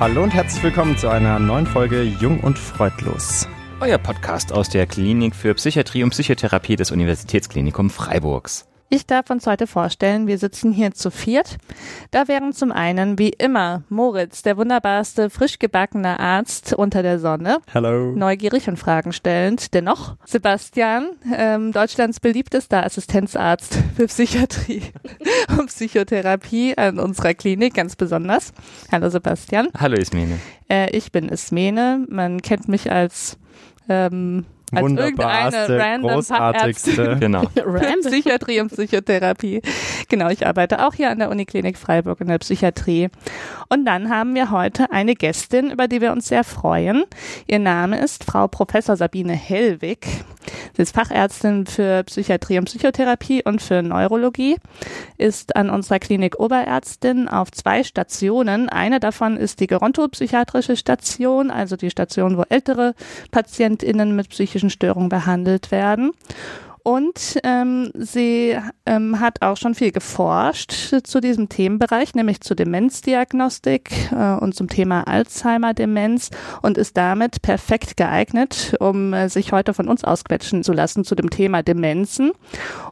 Hallo und herzlich willkommen zu einer neuen Folge Jung und Freudlos. Euer Podcast aus der Klinik für Psychiatrie und Psychotherapie des Universitätsklinikum Freiburgs. Ich darf uns heute vorstellen, wir sitzen hier zu viert. Da wären zum einen, wie immer, Moritz, der wunderbarste, frisch gebackene Arzt unter der Sonne. Hallo. Neugierig und Fragen stellend. Dennoch, Sebastian, ähm, Deutschlands beliebtester Assistenzarzt für Psychiatrie und Psychotherapie an unserer Klinik, ganz besonders. Hallo Sebastian. Hallo Ismene. Äh, ich bin Ismene. Man kennt mich als ähm, als Wunderbarste, großartigste. Genau. Random. Psychiatrie und Psychotherapie. Genau, ich arbeite auch hier an der Uniklinik Freiburg in der Psychiatrie. Und dann haben wir heute eine Gästin, über die wir uns sehr freuen. Ihr Name ist Frau Professor Sabine Hellwig. Sie ist Fachärztin für Psychiatrie und Psychotherapie und für Neurologie, ist an unserer Klinik Oberärztin auf zwei Stationen. Eine davon ist die gerontopsychiatrische Station, also die Station, wo ältere PatientInnen mit psychischen Störungen behandelt werden. Und ähm, sie ähm, hat auch schon viel geforscht zu diesem Themenbereich, nämlich zur Demenzdiagnostik äh, und zum Thema Alzheimer-Demenz und ist damit perfekt geeignet, um äh, sich heute von uns ausquetschen zu lassen zu dem Thema Demenzen.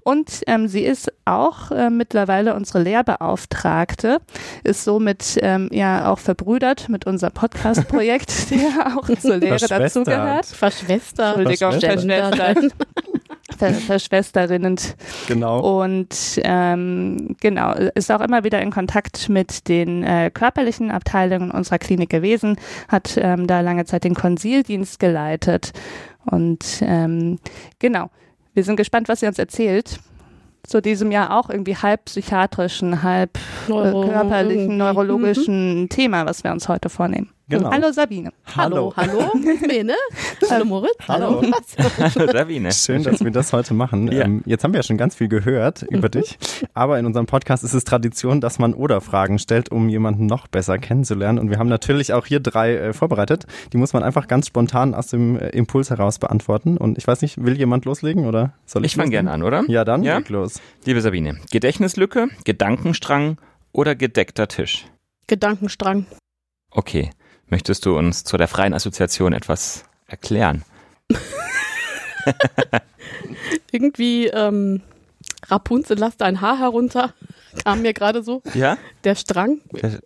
Und ähm, sie ist auch äh, mittlerweile unsere Lehrbeauftragte, ist somit ähm, ja auch verbrüdert mit unserem Podcast-Projekt, der auch zur Lehre dazugehört. Verschwestert. Entschuldigung, Verschwestert. Ver verschwesterinend. Genau. Und ähm, genau, ist auch immer wieder in Kontakt mit den äh, körperlichen Abteilungen unserer Klinik gewesen, hat ähm, da lange Zeit den Konsildienst geleitet. Und ähm, genau, wir sind gespannt, was sie uns erzählt. Zu diesem Jahr auch irgendwie halb psychiatrischen, halb äh, Neuro- körperlichen, irgendwie. neurologischen Thema, was wir uns heute vornehmen. Genau. Hallo Sabine. Hallo, hallo, Mene. Hallo Moritz. Hallo. Hallo Sabine. Schön, dass wir das heute machen. Ja. Ähm, jetzt haben wir ja schon ganz viel gehört über dich, aber in unserem Podcast ist es Tradition, dass man Oder-Fragen stellt, um jemanden noch besser kennenzulernen. Und wir haben natürlich auch hier drei äh, vorbereitet. Die muss man einfach ganz spontan aus dem äh, Impuls heraus beantworten. Und ich weiß nicht, will jemand loslegen oder soll ich? Ich fange gerne an, oder? Ja, dann Ja? leg los. Liebe Sabine, Gedächtnislücke, Gedankenstrang oder gedeckter Tisch? Gedankenstrang. Okay. Möchtest du uns zu der freien Assoziation etwas erklären? Irgendwie ähm, Rapunzel lass dein Haar herunter. Kam mir gerade so. Ja? Der Strang.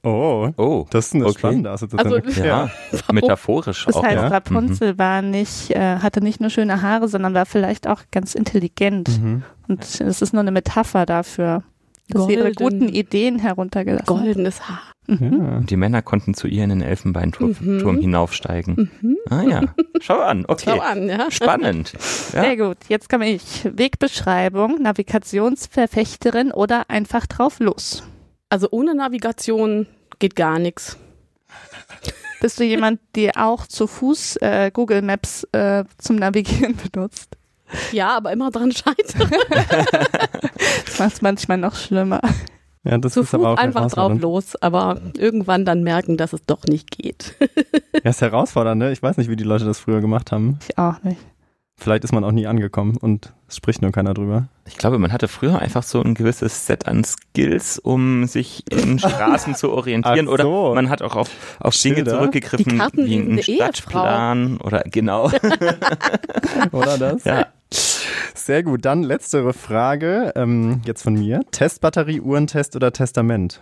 Oh, Oh. das ist eine Okay. spannende Assoziation. Also- Ja. Metaphorisch Das auch. heißt, ja. Rapunzel war nicht, äh, hatte nicht nur schöne Haare, sondern war vielleicht auch ganz intelligent. Mhm. Und es ist nur eine Metapher dafür, dass sie ihre Golden. guten Ideen heruntergelassen. Goldenes Haar. Mhm. Und die Männer konnten zu ihr in den Elfenbeinturm Mhm. Hinaufsteigen. Ah ja. Schau an. Okay. Schau an, ja. Spannend. Ja. Sehr gut, jetzt komme ich. Wegbeschreibung, Navigationsverfechterin oder einfach drauf los. Also ohne Navigation geht gar nichts. Bist du jemand, der auch zu Fuß äh, Google Maps äh, zum Navigieren benutzt? Ja, aber immer dran scheitern. Das macht es manchmal noch schlimmer. Ja, das Zu ist Fuß aber auch einfach drauf los, aber irgendwann dann merken, dass es doch nicht geht. Ja, ist herausfordernd, ne? Ich weiß nicht, wie die Leute das früher gemacht haben. Ich auch nicht. Vielleicht ist man auch nie angekommen und es spricht nur keiner drüber. Ich glaube, man hatte früher einfach so ein gewisses Set an Skills, um sich in Straßen zu orientieren. Ach so. Oder man hat auch auf, auf Dinge zurückgegriffen, wie ein lesen eine Stadtplan oder genau. Oder das? ja. Sehr gut. Dann letztere Frage, ähm, jetzt von mir. Testbatterie, Uhrentest oder Testament?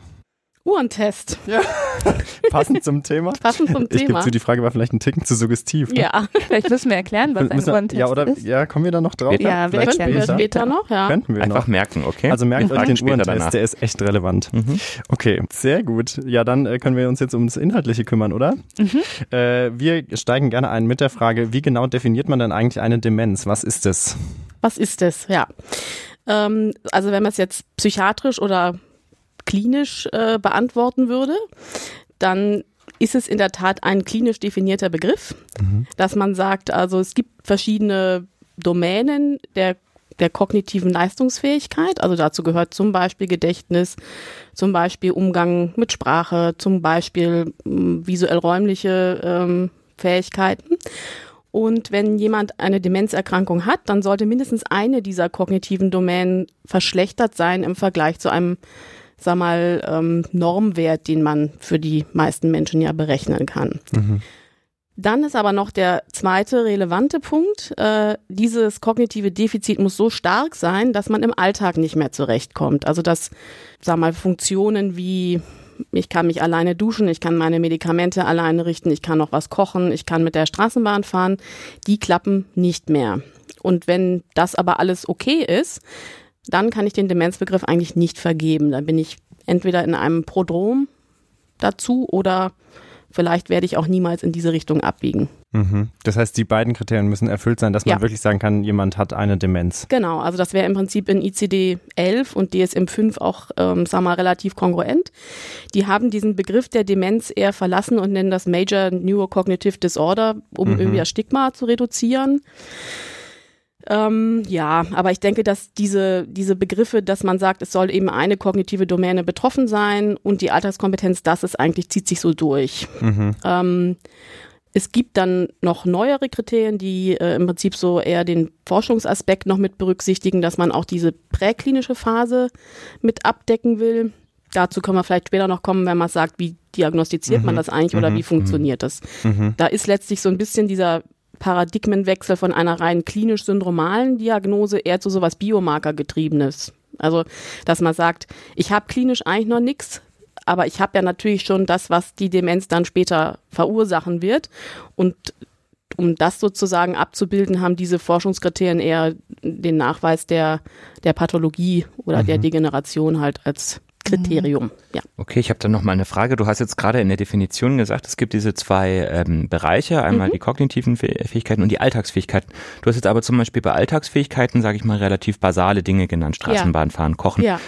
Uhrentest. Passend zum Thema. Passend zum Ich gebe Thema. zu, die Frage war vielleicht ein Ticken zu suggestiv. Ne? Ja, Vielleicht müssen wir erklären, was ein wir- Uhrentest ja, oder ist. ja, kommen wir da noch drauf? Ja, wir erklären später. später noch, ja. Könnten wir Einfach noch. merken, okay? Also merkt Wir euch den später Uhrentest, danach. der ist echt relevant. Mhm. Okay, sehr gut. Ja, dann äh, können wir uns jetzt ums Inhaltliche kümmern, oder? Mhm. Äh, wir steigen gerne ein mit der Frage, wie genau definiert man denn eigentlich eine Demenz? Was ist es? Was ist es? Ja. Ähm, also wenn man es jetzt psychiatrisch oder klinisch äh, beantworten würde, dann ist es in der Tat ein klinisch definierter Begriff, dass man sagt, also es gibt verschiedene Domänen der der kognitiven Leistungsfähigkeit. Also dazu gehört zum Beispiel Gedächtnis, zum Beispiel Umgang mit Sprache, zum Beispiel mh, visuell-räumliche ähm, Fähigkeiten. Und wenn jemand eine Demenzerkrankung hat, dann sollte mindestens eine dieser kognitiven Domänen verschlechtert sein im Vergleich zu einem sag mal, ähm, Normwert, den man für die meisten Menschen ja berechnen kann. Mhm. Dann ist aber noch der zweite relevante Punkt. Äh, dieses kognitive Defizit muss so stark sein, dass man im Alltag nicht mehr zurechtkommt. Also dass, sag mal, Funktionen wie ich kann mich alleine duschen, ich kann meine Medikamente alleine richten, ich kann noch was kochen, ich kann mit der Straßenbahn fahren, die klappen nicht mehr. Und wenn das aber alles okay ist, dann kann ich den Demenzbegriff eigentlich nicht vergeben. Dann bin ich entweder in einem Prodrom dazu oder vielleicht werde ich auch niemals in diese Richtung abbiegen. Mhm. Das heißt, die beiden Kriterien müssen erfüllt sein, dass man Ja. wirklich sagen kann, jemand hat eine Demenz. Genau, also das wäre im Prinzip in ICD 11 und DSM 5 auch, ähm, sag mal, relativ kongruent. Die haben diesen Begriff der Demenz eher verlassen und nennen das Major Neurocognitive Disorder, um Mhm. irgendwie das Stigma zu reduzieren. Ähm, ja, aber ich denke, dass diese, diese Begriffe, dass man sagt, es soll eben eine kognitive Domäne betroffen sein und die Alltagskompetenz, das ist eigentlich, zieht sich so durch. Mhm. Ähm, es gibt dann noch neuere Kriterien, die äh, im Prinzip so eher den Forschungsaspekt noch mit berücksichtigen, dass man auch diese präklinische Phase mit abdecken will. Dazu können wir vielleicht später noch kommen, wenn man sagt, wie diagnostiziert man Mhm. das eigentlich oder Mhm. wie funktioniert das. Mhm. Da ist letztlich so ein bisschen dieser Paradigmenwechsel von einer rein klinisch-syndromalen Diagnose eher zu sowas Biomarker-getriebenes. Also, dass man sagt, ich habe klinisch eigentlich noch nichts, aber ich habe ja natürlich schon das, was die Demenz dann später verursachen wird. Und um das sozusagen abzubilden, haben diese Forschungskriterien eher den Nachweis der, der Pathologie oder der Mhm. Degeneration halt als Kriterium. Ja. Okay, ich habe dann noch mal eine Frage. Du hast jetzt gerade in der Definition gesagt, es gibt diese zwei ähm, Bereiche, einmal Mhm. die kognitiven Fäh- Fähigkeiten und die Alltagsfähigkeiten. Du hast jetzt aber zum Beispiel bei Alltagsfähigkeiten, sage ich mal, relativ basale Dinge genannt, Straßenbahn fahren, kochen. ja.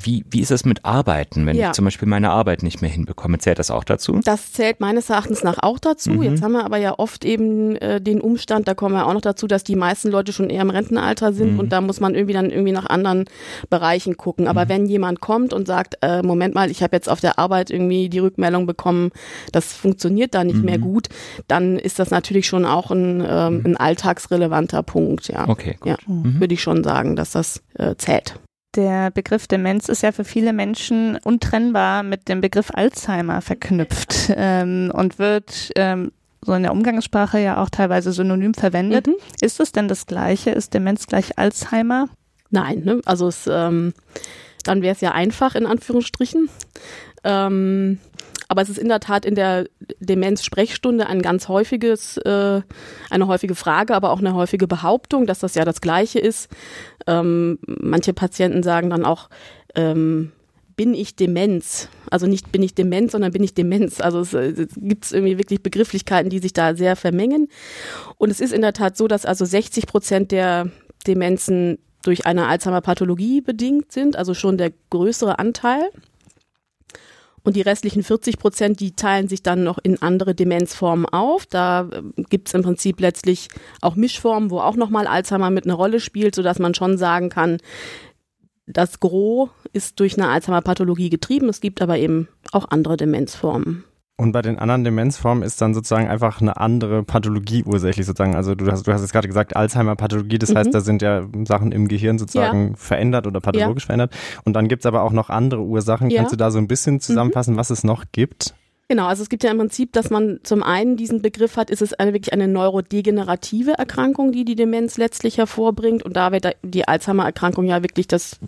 Wie, wie ist es mit Arbeiten, wenn Ja. ich zum Beispiel meine Arbeit nicht mehr hinbekomme? Zählt das auch dazu? Das zählt meines Erachtens nach auch dazu. Mhm. Jetzt haben wir aber ja oft eben äh, den Umstand, da kommen wir auch noch dazu, dass die meisten Leute schon eher im Rentenalter sind Mhm. und da muss man irgendwie dann irgendwie nach anderen Bereichen gucken. Aber Mhm. wenn jemand kommt und sagt, äh, Moment mal, ich habe jetzt auf der Arbeit irgendwie die Rückmeldung bekommen, das funktioniert da nicht Mhm. mehr gut, dann ist das natürlich schon auch ein, ähm, ein alltagsrelevanter Punkt. Ja, Okay, gut. ja Mhm. würde ich schon sagen, dass das äh, zählt. Der Begriff Demenz ist ja für viele Menschen untrennbar mit dem Begriff Alzheimer verknüpft ähm, und wird ähm, so in der Umgangssprache ja auch teilweise synonym verwendet. Mhm. Ist es denn das Gleiche? Ist Demenz gleich Alzheimer? Nein, ne? also es, ähm, dann wäre es ja einfach in Anführungsstrichen. Ähm, aber es ist in der Tat in der Demenz-Sprechstunde ein ganz häufiges, äh, eine häufige Frage, aber auch eine häufige Behauptung, dass das ja das Gleiche ist. Ähm, manche Patienten sagen dann auch, ähm, bin ich Demenz? Also nicht bin ich Demenz, sondern bin ich Demenz. Also es, äh, es gibt irgendwie wirklich Begrifflichkeiten, die sich da sehr vermengen. Und es ist in der Tat so, dass also 60 Prozent der Demenzen durch eine Alzheimer-Pathologie bedingt sind, also schon der größere Anteil. Und die restlichen 40 Prozent, die teilen sich dann noch in andere Demenzformen auf. Da gibt es im Prinzip letztlich auch Mischformen, wo auch nochmal Alzheimer mit einer Rolle spielt, sodass man schon sagen kann, das Gros ist durch eine Alzheimer-Pathologie getrieben. Es gibt aber eben auch andere Demenzformen. Und bei den anderen Demenzformen ist dann sozusagen einfach eine andere Pathologie ursächlich sozusagen. Also du hast, du hast jetzt gerade gesagt Alzheimer-Pathologie, das Mhm. heißt, da sind ja Sachen im Gehirn sozusagen verändert oder pathologisch verändert. Und dann gibt's aber auch noch andere Ursachen. Ja. Mhm. Kannst du da so ein bisschen zusammenfassen, was es noch gibt? Genau, also es gibt ja im Prinzip, dass man zum einen diesen Begriff hat, ist es eine, wirklich eine neurodegenerative Erkrankung, die die Demenz letztlich hervorbringt. Und da wäre die Alzheimer-Erkrankung ja wirklich das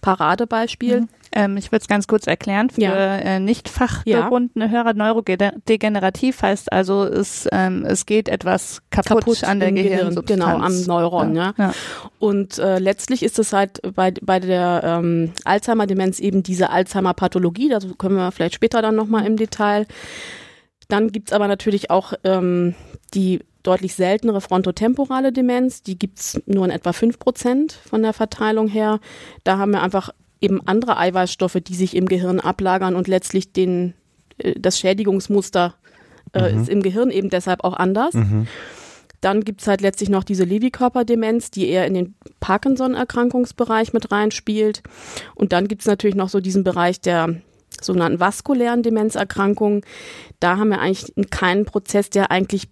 Paradebeispiel. Ähm, ich würde es ganz kurz erklären für Ja. äh, nicht fachgebundene Hörer. Neurodegenerativ heißt also, es, ähm, es geht etwas kaputt, an der Gehirn, Gehirnsubstanz. Genau, am Neuron, ja. ja. Und äh, letztlich ist es halt bei, bei der ähm, Alzheimer-Demenz eben diese Alzheimer-Pathologie, dazu können wir vielleicht später dann nochmal im Detail. Dann gibt's aber natürlich auch ähm, die deutlich seltenere frontotemporale Demenz, die gibt's nur in etwa fünf Prozent von der Verteilung her. Da haben wir einfach eben andere Eiweißstoffe, die sich im Gehirn ablagern und letztlich den, äh, das Schädigungsmuster äh, Mhm. ist im Gehirn eben deshalb auch anders. Mhm. Dann gibt's halt letztlich noch diese Lewy-Körperdemenz, die eher in den Parkinson-Erkrankungsbereich mit reinspielt. Und dann gibt's natürlich noch so diesen Bereich der sogenannten vaskulären Demenzerkrankungen. Da haben wir eigentlich keinen Prozess, der eigentlich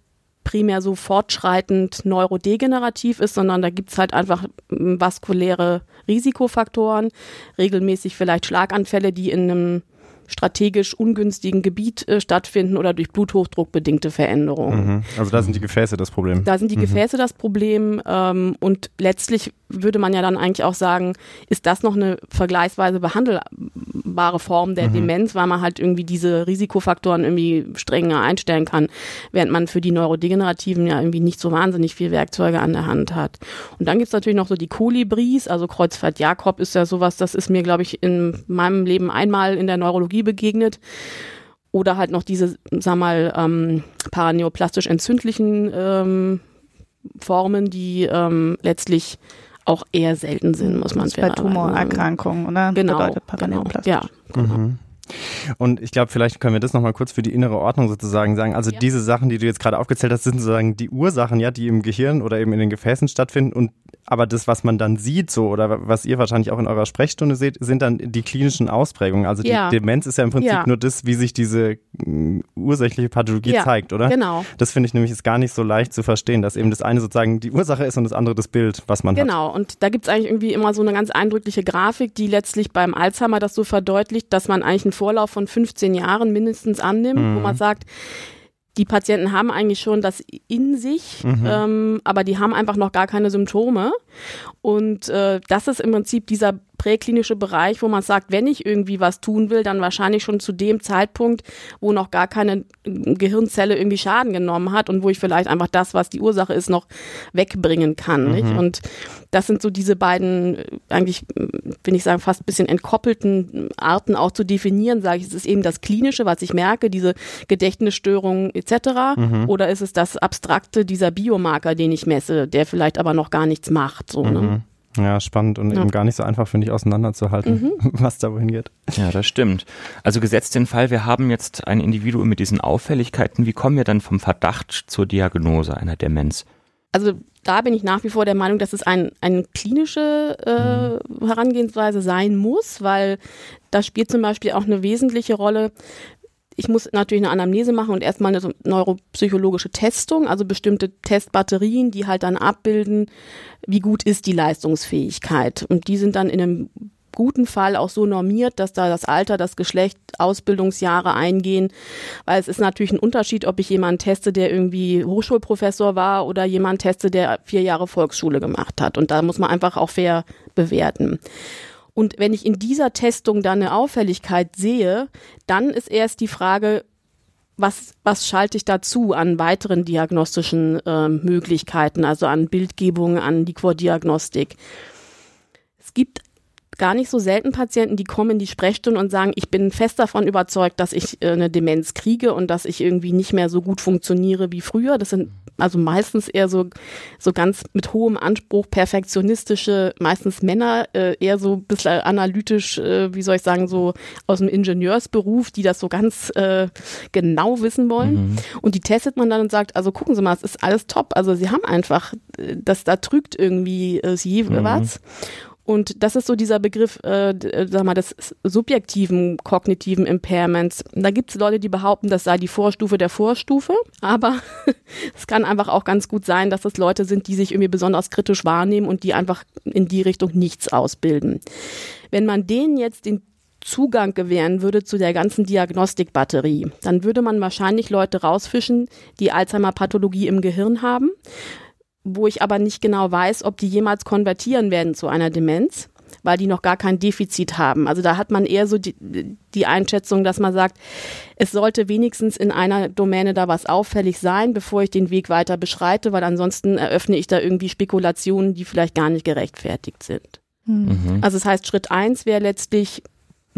primär so fortschreitend neurodegenerativ ist, sondern da gibt's halt einfach vaskuläre Risikofaktoren, regelmäßig vielleicht Schlaganfälle, die in einem strategisch ungünstigen Gebiet äh, stattfinden oder durch Bluthochdruck bedingte Veränderungen. Mhm. Also da sind die Gefäße das Problem. Da sind die Mhm. Gefäße das Problem ähm, und letztlich würde man ja dann eigentlich auch sagen, ist das noch eine vergleichsweise behandelbare Form der Mhm. Demenz, weil man halt irgendwie diese Risikofaktoren irgendwie strenger einstellen kann, während man für die Neurodegenerativen ja irgendwie nicht so wahnsinnig viel Werkzeuge an der Hand hat. Und dann gibt's natürlich noch so die Kolibris, also Kreuzfahrt-Jakob ist ja sowas, das ist mir, glaube ich, in meinem Leben einmal in der Neurologie begegnet. Oder halt noch diese, sag mal, ähm, paraneoplastisch entzündlichen ähm, Formen, die ähm, letztlich auch eher selten sind, muss man ist bei sagen. Tumorerkrankungen, oder? Genau, Bedeutet genau. Paraneoplastisch. Ja, genau. Mhm. Und ich glaube, vielleicht können wir das nochmal kurz für die innere Ordnung sozusagen sagen. Also Ja. diese Sachen, die du jetzt gerade aufgezählt hast, sind sozusagen die Ursachen, ja, die im Gehirn oder eben in den Gefäßen stattfinden. Und aber das, was man dann sieht, so oder was ihr wahrscheinlich auch in eurer Sprechstunde seht, sind dann die klinischen Ausprägungen. Also die Ja. Demenz ist ja im Prinzip Ja. nur das, wie sich diese mh, ursächliche Pathologie zeigt, oder? Genau. Das finde ich nämlich ist gar nicht so leicht zu verstehen, dass eben das eine sozusagen die Ursache ist und das andere das Bild, was man hat. Genau, und da gibt's eigentlich irgendwie immer so eine ganz eindrückliche Grafik, die letztlich beim Alzheimer das so verdeutlicht, dass man eigentlich einen Vorlauf von 15 Jahren mindestens annimmt, wo man sagt, die Patienten haben eigentlich schon das in sich, ähm, aber die haben einfach noch gar keine Symptome. Und äh, das ist im Prinzip dieser präklinische Bereich, wo man sagt, wenn ich irgendwie was tun will, dann wahrscheinlich schon zu dem Zeitpunkt, wo noch gar keine äh, Gehirnzelle irgendwie Schaden genommen hat und wo ich vielleicht einfach das, was die Ursache ist, noch wegbringen kann. Nicht? Und das sind so diese beiden, äh, eigentlich, äh, will ich sagen, fast ein bisschen entkoppelten Arten auch zu definieren, sage ich, es ist eben das Klinische, was ich merke, diese Gedächtnisstörungen etc. Oder ist es das Abstrakte, dieser Biomarker, den ich messe, der vielleicht aber noch gar nichts macht. So, ne? Mhm. Ja, spannend und Ja. eben gar nicht so einfach, finde ich, auseinanderzuhalten, was da wohin geht. Ja, das stimmt. Also gesetzt den Fall, wir haben jetzt ein Individuum mit diesen Auffälligkeiten. Wie kommen wir dann vom Verdacht zur Diagnose einer Demenz? Also da bin ich nach wie vor der Meinung, dass es ein, eine klinische äh, Herangehensweise sein muss, weil da spielt zum Beispiel auch eine wesentliche Rolle. Ich muss natürlich eine Anamnese machen und erstmal eine neuropsychologische Testung, also bestimmte Testbatterien, die halt dann abbilden, wie gut ist die Leistungsfähigkeit. Und die sind dann in einem guten Fall auch so normiert, dass da das Alter, das Geschlecht, Ausbildungsjahre eingehen, weil es ist natürlich ein Unterschied, ob ich jemanden teste, der irgendwie Hochschulprofessor war oder jemanden teste, der vier Jahre Volksschule gemacht hat. Und da muss man einfach auch fair bewerten. Und wenn ich in dieser Testung dann eine Auffälligkeit sehe, dann ist erst die Frage, was, was schalte ich dazu an weiteren diagnostischen äh, Möglichkeiten, also an Bildgebung, an Liquordiagnostik. Es gibt gar nicht so selten Patienten, die kommen in die Sprechstunde und sagen, ich bin fest davon überzeugt, dass ich äh, eine Demenz kriege und dass ich irgendwie nicht mehr so gut funktioniere wie früher. Das sind also meistens eher so, so ganz mit hohem Anspruch perfektionistische, meistens Männer, äh, eher so ein bisschen analytisch, äh, wie soll ich sagen, so aus dem Ingenieursberuf, die das so ganz äh, genau wissen wollen. Und die testet man dann und sagt, also gucken Sie mal, es ist alles top. Also Sie haben einfach, äh, das da trügt irgendwie äh, Sie was. Und das ist so dieser Begriff, äh, äh, sag mal, des subjektiven kognitiven Impairments. Da gibt es Leute, die behaupten, das sei die Vorstufe der Vorstufe. Aber es kann einfach auch ganz gut sein, dass das Leute sind, die sich irgendwie besonders kritisch wahrnehmen und die einfach in die Richtung nichts ausbilden. Wenn man denen jetzt den Zugang gewähren würde zu der ganzen Diagnostikbatterie, dann würde man wahrscheinlich Leute rausfischen, die Alzheimer-Pathologie im Gehirn haben wo ich aber nicht genau weiß, ob die jemals konvertieren werden zu einer Demenz, weil die noch gar kein Defizit haben. Also da hat man eher so die, die Einschätzung, dass man sagt, es sollte wenigstens in einer Domäne da was auffällig sein, bevor ich den Weg weiter beschreite, weil ansonsten eröffne ich da irgendwie Spekulationen, die vielleicht gar nicht gerechtfertigt sind. Mhm. Also das heißt, Schritt eins wäre letztlich,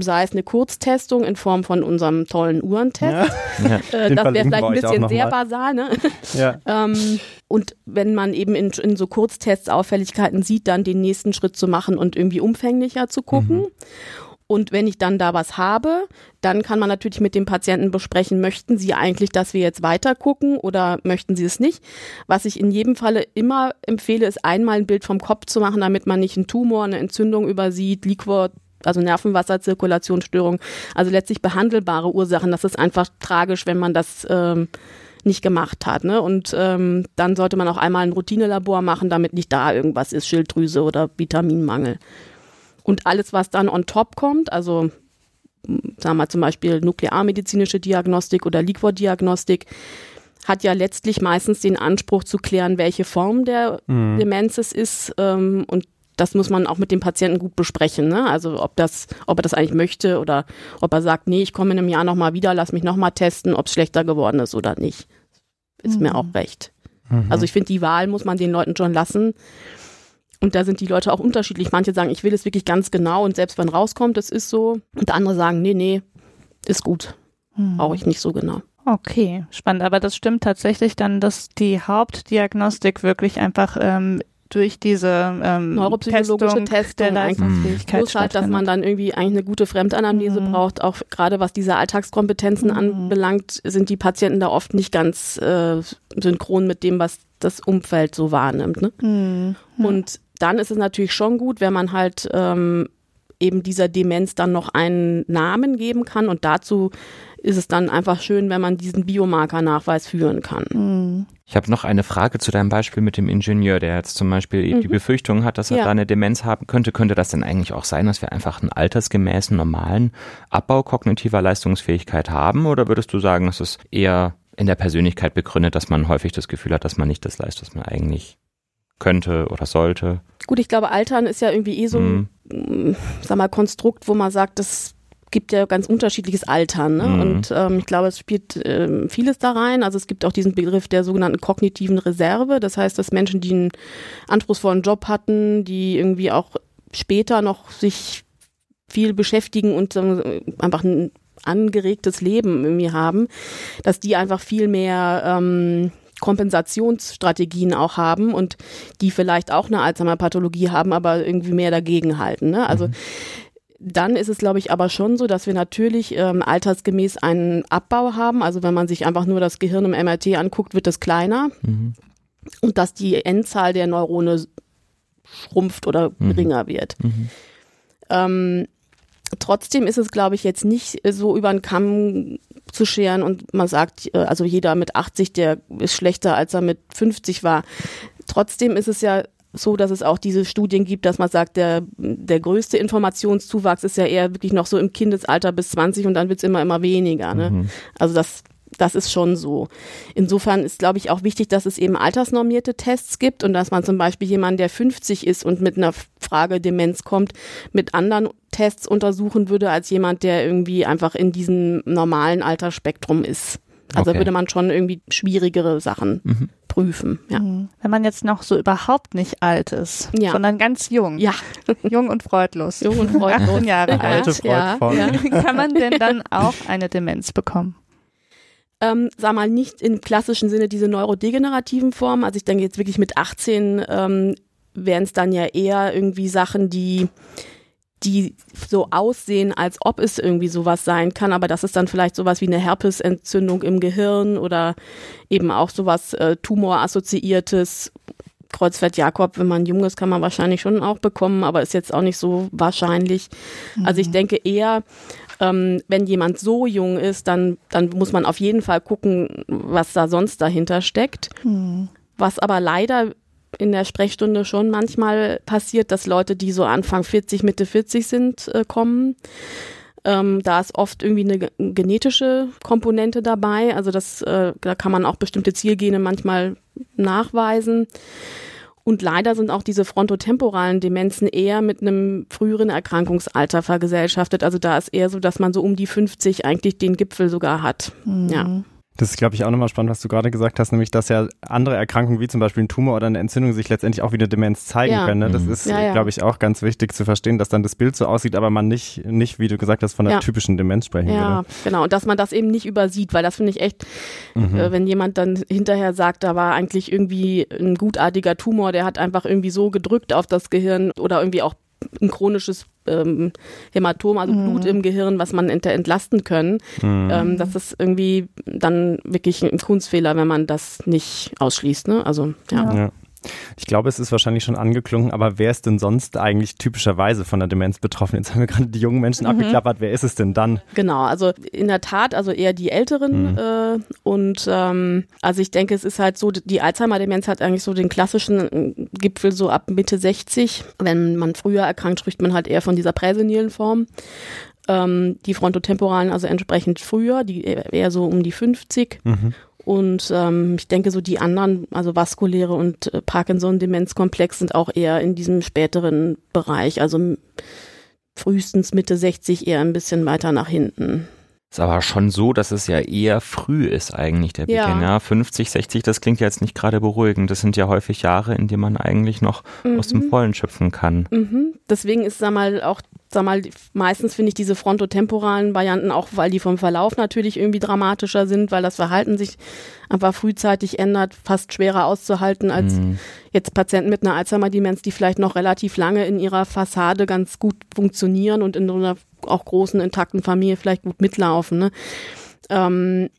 sei es eine Kurztestung in Form von unserem tollen Uhrentest. Ja. Ja. Äh, das wäre vielleicht ein bisschen sehr mal. basal, ne? Ja. Ähm, und wenn man eben in, in so Kurztests Auffälligkeiten sieht, dann den nächsten Schritt zu machen und irgendwie umfänglicher zu gucken. Und wenn ich dann da was habe, dann kann man natürlich mit dem Patienten besprechen, möchten Sie eigentlich, dass wir jetzt weiter gucken oder möchten Sie es nicht? Was ich in jedem Falle immer empfehle, ist einmal ein Bild vom Kopf zu machen, damit man nicht einen Tumor, eine Entzündung übersieht, Liquor, also Nervenwasserzirkulationsstörung, also letztlich behandelbare Ursachen. Das ist einfach tragisch, wenn man das ähm, nicht gemacht hat. Ne? Und ähm, dann sollte man auch einmal ein Routinelabor machen, damit nicht da irgendwas ist, Schilddrüse oder Vitaminmangel. Und alles, was dann on top kommt, also sagen wir zum Beispiel nuklearmedizinische Diagnostik oder Liquordiagnostik, hat ja letztlich meistens den Anspruch zu klären, welche Form der mhm. Demenz es ist. Ähm, und das muss man auch mit dem Patienten gut besprechen. Ne? Also ob das, ob er das eigentlich möchte oder ob er sagt, nee, ich komme in einem Jahr nochmal wieder, lass mich nochmal testen, ob es schlechter geworden ist oder nicht. Ist mhm. mir auch recht. Mhm. Also ich finde, die Wahl muss man den Leuten schon lassen. Und da sind die Leute auch unterschiedlich. Manche sagen, ich will es wirklich ganz genau und selbst wenn rauskommt, es ist so. Und andere sagen, nee, nee, ist gut. Mhm. Brauche ich nicht so genau. Okay, spannend. Aber das stimmt tatsächlich dann, dass die Hauptdiagnostik wirklich einfach ähm, durch diese ähm, neuropsychologische Testung, der Leistungsfähigkeit bloß halt, dass man dann irgendwie eigentlich eine gute Fremdanalyse mhm. braucht. Auch gerade was diese Alltagskompetenzen mhm. anbelangt, sind die Patienten da oft nicht ganz äh, synchron mit dem, was das Umfeld so wahrnimmt. Ne? Mhm. Und dann ist es natürlich schon gut, wenn man halt ähm, eben dieser Demenz dann noch einen Namen geben kann und dazu ist es dann einfach schön, wenn man diesen Biomarkernachweis führen kann. Mhm. Ich habe noch eine Frage zu deinem Beispiel mit dem Ingenieur, der jetzt zum Beispiel mhm. die Befürchtung hat, dass er ja. da eine Demenz haben könnte. Könnte das denn eigentlich auch sein, dass wir einfach einen altersgemäßen, normalen Abbau kognitiver Leistungsfähigkeit haben? Oder würdest du sagen, es ist eher in der Persönlichkeit begründet, dass man häufig das Gefühl hat, dass man nicht das leistet, was man eigentlich könnte oder sollte? Gut, ich glaube, Altern ist ja irgendwie eh so ein, mhm. sag mal, Konstrukt, wo man sagt, das gibt ja ganz unterschiedliches Altern. Ne? Mhm. Und ähm, ich glaube, es spielt ähm, vieles da rein. Also es gibt auch diesen Begriff der sogenannten kognitiven Reserve. Das heißt, dass Menschen, die einen anspruchsvollen Job hatten, die irgendwie auch später noch sich viel beschäftigen und äh, einfach ein angeregtes Leben irgendwie haben, dass die einfach viel mehr ähm, Kompensationsstrategien auch haben und die vielleicht auch eine Alzheimer-Pathologie haben, aber irgendwie mehr dagegen halten. Ne? Also mhm. Dann ist es, glaube ich, aber schon so, dass wir natürlich ähm, altersgemäß einen Abbau haben. Also wenn man sich einfach nur das Gehirn im MRT anguckt, wird es kleiner. Mhm. Und dass die Endzahl der Neurone schrumpft oder mhm. geringer wird. Mhm. Ähm, trotzdem ist es, glaube ich, jetzt nicht so über den Kamm zu scheren und man sagt, äh, also jeder mit 80, der ist schlechter, als er mit 50 war. Trotzdem ist es ja so, dass es auch diese Studien gibt, dass man sagt, der, der größte Informationszuwachs ist ja eher wirklich noch so im Kindesalter bis 20 und dann wird es immer, immer weniger. Ne? Mhm. Also das, das ist schon so. Insofern ist, glaube ich, auch wichtig, dass es eben altersnormierte Tests gibt und dass man zum Beispiel jemanden, der 50 ist und mit einer Frage Demenz kommt, mit anderen Tests untersuchen würde, als jemand, der irgendwie einfach in diesem normalen Altersspektrum ist. Also okay. würde man schon irgendwie schwierigere Sachen mhm. Prüfen. Ja. Mhm. Wenn man jetzt noch so überhaupt nicht alt ist, ja. sondern ganz jung. Ja. Jung und freudlos. Jung und freudlos. 18 Jahre alt. Alte Freudvoll. Ja. Kann man denn dann auch eine Demenz bekommen? Ähm, sag mal, nicht im klassischen Sinne diese neurodegenerativen Formen. Also ich denke jetzt wirklich mit 18 ähm, wären es dann ja eher irgendwie Sachen, die die so aussehen, als ob es irgendwie sowas sein kann, aber das ist dann vielleicht sowas wie eine Herpesentzündung im Gehirn oder eben auch sowas äh, tumorassoziiertes. Kreuzfeld-Jakob, wenn man jung ist, kann man wahrscheinlich schon auch bekommen, aber ist jetzt auch nicht so wahrscheinlich. Mhm. Also ich mhm. denke eher, ähm, wenn jemand so jung ist, dann, dann muss man auf jeden Fall gucken, was da sonst dahinter steckt. Mhm. Was aber leider in der Sprechstunde schon manchmal passiert, dass Leute, die so Anfang 40, Mitte 40 sind, äh, kommen. Ähm, da ist oft irgendwie eine genetische Komponente dabei. Also das, äh, da kann man auch bestimmte Zielgene manchmal nachweisen. Und leider sind auch diese frontotemporalen Demenzen eher mit einem früheren Erkrankungsalter vergesellschaftet. Also da ist eher so, dass man so um die 50 eigentlich den Gipfel sogar hat. Mhm. Ja. Das ist, glaube ich, auch nochmal spannend, was du gerade gesagt hast, nämlich, dass ja andere Erkrankungen wie zum Beispiel ein Tumor oder eine Entzündung sich letztendlich auch wie eine Demenz zeigen ja. können. Ne? Das mhm. ist, ja, ja. glaube ich, auch ganz wichtig zu verstehen, dass dann das Bild so aussieht, aber man nicht, nicht wie du gesagt hast, von einer typischen Demenz sprechen ja, würde. Ja, genau. Und dass man das eben nicht übersieht, weil das finde ich echt, mhm. äh, wenn jemand dann hinterher sagt, da war eigentlich irgendwie ein gutartiger Tumor, der hat einfach irgendwie so gedrückt auf das Gehirn oder irgendwie auch ein chronisches ähm, Hämatom, also mhm. Blut im Gehirn, was man ent entlasten können. Mhm. Ähm, das ist irgendwie dann wirklich ein Kunstfehler, wenn man das nicht ausschließt. Ne? Also ja. ja. Ich glaube, es ist wahrscheinlich schon angeklungen, aber wer ist denn sonst eigentlich typischerweise von der Demenz betroffen? Jetzt haben wir gerade die jungen Menschen mhm. abgeklappert. Wer ist es denn dann? Genau, also in der Tat, also eher die Älteren. Mhm. Äh, und ähm, also ich denke, es ist halt so, die Alzheimer-Demenz hat eigentlich so den klassischen äh, Gipfel so ab Mitte 60. Wenn man früher erkrankt, spricht man halt eher von dieser präsenilen Form ähm, die frontotemporalen also entsprechend früher, die eher so um die 50. Mhm. Und ähm, ich denke, so die anderen, also vaskuläre und äh, Parkinson-Demenzkomplex sind auch eher in diesem späteren Bereich, also frühestens Mitte 60, eher ein bisschen weiter nach hinten. Ist aber schon so, dass es ja eher früh ist eigentlich der Beginn. Ja. ja 50, 60, das klingt ja jetzt nicht gerade beruhigend. Das sind ja häufig Jahre, in denen man eigentlich noch mhm. aus dem mhm. Vollen schöpfen kann. Mhm. Deswegen ist, sag mal, auch sag mal, meistens finde ich diese frontotemporalen Varianten auch, weil die vom Verlauf natürlich irgendwie dramatischer sind, weil das Verhalten sich einfach frühzeitig ändert, fast schwerer auszuhalten als mhm. jetzt Patienten mit einer Alzheimer-Demenz, die vielleicht noch relativ lange in ihrer Fassade ganz gut funktionieren und in so einer auch großen, intakten Familie vielleicht gut mitlaufen. Ne? Ähm,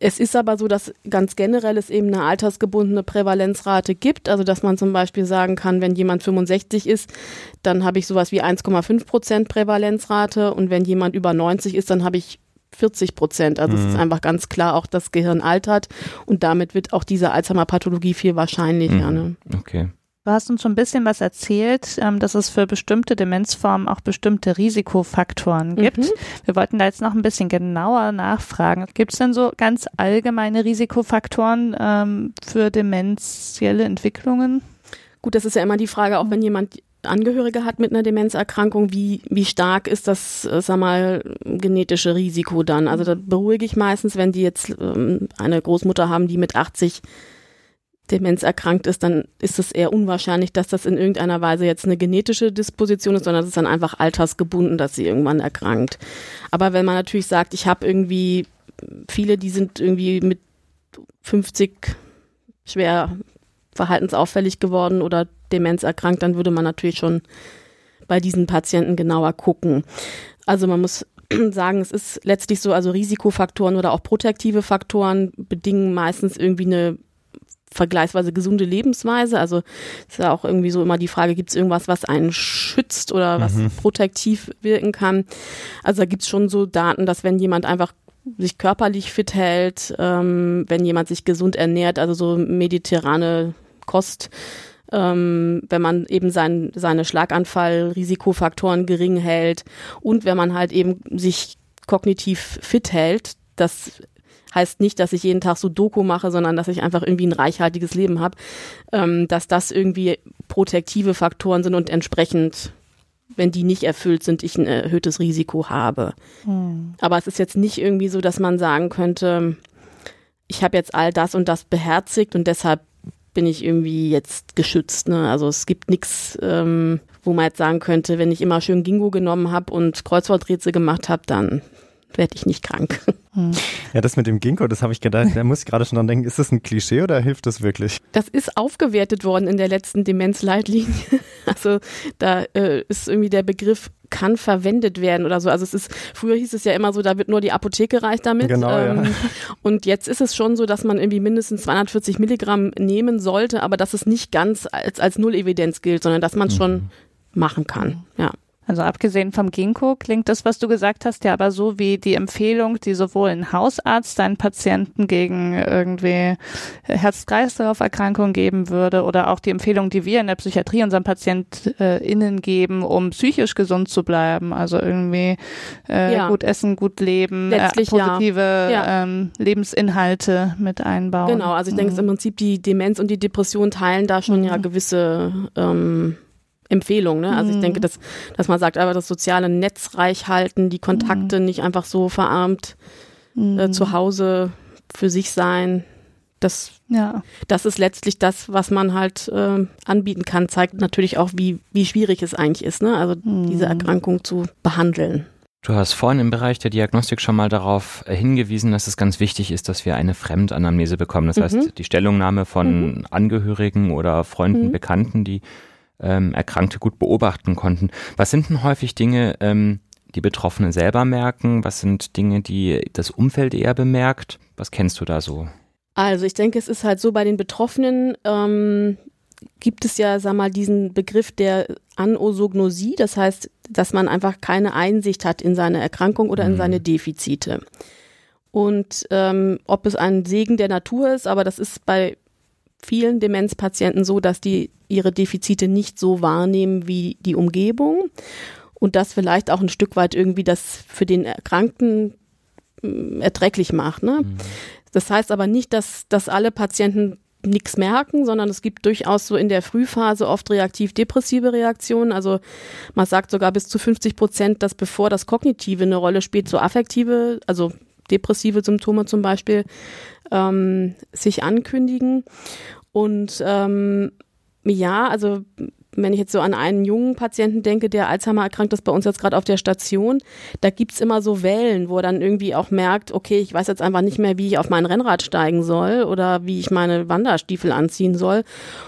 es ist aber so, dass ganz generell es eben eine altersgebundene Prävalenzrate gibt. Also, dass man zum Beispiel sagen kann, wenn jemand 65 ist, dann habe ich sowas wie 1,5 Prozent Prävalenzrate. Und wenn jemand über 90 ist, dann habe ich 40 Prozent. Also, mhm. es ist mhm. einfach ganz klar, auch das Gehirn altert. Und damit wird auch diese Alzheimer-Pathologie viel wahrscheinlicher. Mhm. Ne? Okay. Du hast uns schon ein bisschen was erzählt, ähm, dass es für bestimmte Demenzformen auch bestimmte Risikofaktoren gibt. Mhm. Wir wollten da jetzt noch ein bisschen genauer nachfragen. Gibt es denn so ganz allgemeine Risikofaktoren ähm, für demenzielle Entwicklungen? Gut, das ist ja immer die Frage, auch wenn jemand Angehörige hat mit einer Demenzerkrankung, wie, wie stark ist das, äh, sag mal, genetische Risiko dann? Also da beruhige ich meistens, wenn die jetzt ähm, eine Großmutter haben, die mit 80 Demenz erkrankt ist, dann ist es eher unwahrscheinlich, dass das in irgendeiner Weise jetzt eine genetische Disposition ist, sondern es ist dann einfach altersgebunden, dass sie irgendwann erkrankt. Aber wenn man natürlich sagt, ich habe irgendwie viele, die sind irgendwie mit 50 schwer verhaltensauffällig geworden oder Demenz erkrankt, dann würde man natürlich schon bei diesen Patienten genauer gucken. Also man muss sagen, es ist letztlich so, also Risikofaktoren oder auch protektive Faktoren bedingen meistens irgendwie eine vergleichsweise gesunde Lebensweise. Also ist ja auch irgendwie so immer die Frage, gibt es irgendwas, was einen schützt oder was mhm. protektiv wirken kann? Also da gibt es schon so Daten, dass wenn jemand einfach sich körperlich fit hält, ähm, wenn jemand sich gesund ernährt, also so mediterrane Kost, ähm, wenn man eben sein, seine Schlaganfall-Risikofaktoren gering hält und wenn man halt eben sich kognitiv fit hält, das heißt nicht, dass ich jeden Tag so Doku mache, sondern dass ich einfach irgendwie ein reichhaltiges Leben habe, ähm, dass das irgendwie protektive Faktoren sind und entsprechend wenn die nicht erfüllt sind, ich ein erhöhtes Risiko habe. Hm. Aber es ist jetzt nicht irgendwie so, dass man sagen könnte, ich habe jetzt all das und das beherzigt und deshalb bin ich irgendwie jetzt geschützt. Ne? Also es gibt nichts, ähm, wo man jetzt sagen könnte, wenn ich immer schön Gingo genommen habe und Kreuzworträtsel gemacht habe, dann werde ich nicht krank. Ja, das mit dem Ginkgo, das habe ich gedacht, da muss ich gerade schon dran denken, ist das ein Klischee oder hilft das wirklich? Das ist aufgewertet worden in der letzten Demenzleitlinie. Also da äh, ist irgendwie der Begriff kann verwendet werden oder so. Also es ist, früher hieß es ja immer so, da wird nur die Apotheke reich damit. Genau, ähm, ja. Und jetzt ist es schon so, dass man irgendwie mindestens 240 Milligramm nehmen sollte, aber dass es nicht ganz als, als Null-Evidenz gilt, sondern dass man es mhm. schon machen kann. Ja. Also abgesehen vom Ginkgo klingt das, was du gesagt hast, ja aber so wie die Empfehlung, die sowohl ein Hausarzt seinen Patienten gegen irgendwie Herz-Kreislauf-Erkrankungen geben würde oder auch die Empfehlung, die wir in der Psychiatrie unseren PatientInnen geben, um psychisch gesund zu bleiben. Also irgendwie äh, ja. gut essen, gut leben, äh, positive ja. Ja. Ähm, Lebensinhalte mit einbauen. Genau, also ich denke, mhm. im Prinzip die Demenz und die Depression teilen da schon mhm. ja gewisse ähm, Empfehlung. Ne? Also ich denke, mhm. dass, dass man sagt, aber das soziale Netz reich halten, die Kontakte mhm. nicht einfach so verarmt mhm. äh, zu Hause für sich sein. Das, ja. das ist letztlich das, was man halt äh, anbieten kann, zeigt natürlich auch, wie, wie schwierig es eigentlich ist, ne? also mhm. diese Erkrankung zu behandeln. Du hast vorhin im Bereich der Diagnostik schon mal darauf äh, hingewiesen, dass es ganz wichtig ist, dass wir eine Fremdanamnese bekommen. Das mhm. heißt, die Stellungnahme von mhm. Angehörigen oder Freunden, mhm. Bekannten, die ähm, Erkrankte gut beobachten konnten. Was sind denn häufig Dinge, ähm, die Betroffenen selber merken? Was sind Dinge, die das Umfeld eher bemerkt? Was kennst du da so? Also ich denke, es ist halt so bei den Betroffenen, ähm, gibt es ja, sag mal, diesen Begriff der Anosognosie, das heißt, dass man einfach keine Einsicht hat in seine Erkrankung oder in mhm. seine Defizite. Und ähm, ob es ein Segen der Natur ist, aber das ist bei vielen Demenzpatienten so, dass die ihre Defizite nicht so wahrnehmen wie die Umgebung und das vielleicht auch ein Stück weit irgendwie das für den Erkrankten äh, erträglich macht. Ne? Mhm. Das heißt aber nicht, dass, dass alle Patienten nichts merken, sondern es gibt durchaus so in der Frühphase oft reaktiv-depressive Reaktionen. Also man sagt sogar bis zu 50 Prozent, dass bevor das Kognitive eine Rolle spielt, so affektive, also depressive Symptome zum Beispiel, ähm, sich ankündigen. Und ähm, ja, also wenn ich jetzt so an einen jungen Patienten denke, der Alzheimer erkrankt ist, bei uns jetzt gerade auf der Station, da gibt's immer so Wellen, wo er dann irgendwie auch merkt, okay, ich weiß jetzt einfach nicht mehr, wie ich auf mein Rennrad steigen soll oder wie ich meine Wanderstiefel anziehen soll.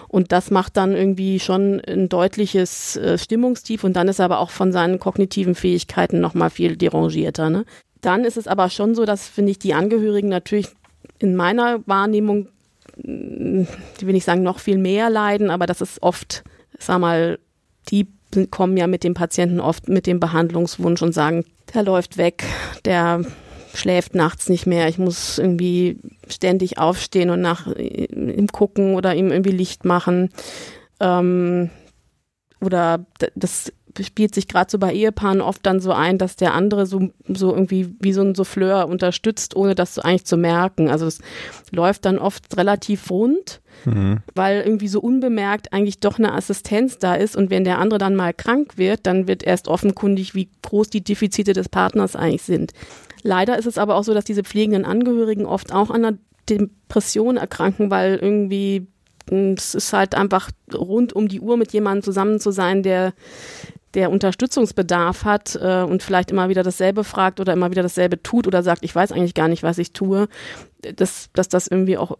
Und das macht dann irgendwie schon ein deutliches äh, Stimmungstief und dann ist er aber auch von seinen kognitiven Fähigkeiten nochmal viel derangierter. Ne? Dann ist es aber schon so, dass, finde ich, die Angehörigen natürlich in meiner Wahrnehmung, die will ich sagen, noch viel mehr leiden, aber das ist oft sag mal, die kommen ja mit dem Patienten oft mit dem Behandlungswunsch und sagen, der läuft weg, der schläft nachts nicht mehr, ich muss irgendwie ständig aufstehen und nach ihm gucken oder ihm irgendwie Licht machen. Ähm, oder das spielt sich gerade so bei Ehepaaren oft dann so ein, dass der andere so, so irgendwie wie so ein Souffleur unterstützt, ohne das so eigentlich zu merken. Also es läuft dann oft relativ rund, mhm. weil irgendwie so unbemerkt eigentlich doch eine Assistenz da ist und wenn der andere dann mal krank wird, dann wird erst offenkundig, wie groß die Defizite des Partners eigentlich sind. Leider ist es aber auch so, dass diese pflegenden Angehörigen oft auch an einer Depression erkranken, weil irgendwie hm, es ist halt einfach rund um die Uhr mit jemandem zusammen zu sein, der der Unterstützungsbedarf hat äh, und vielleicht immer wieder dasselbe fragt oder immer wieder dasselbe tut oder sagt, ich weiß eigentlich gar nicht, was ich tue, dass, dass das irgendwie auch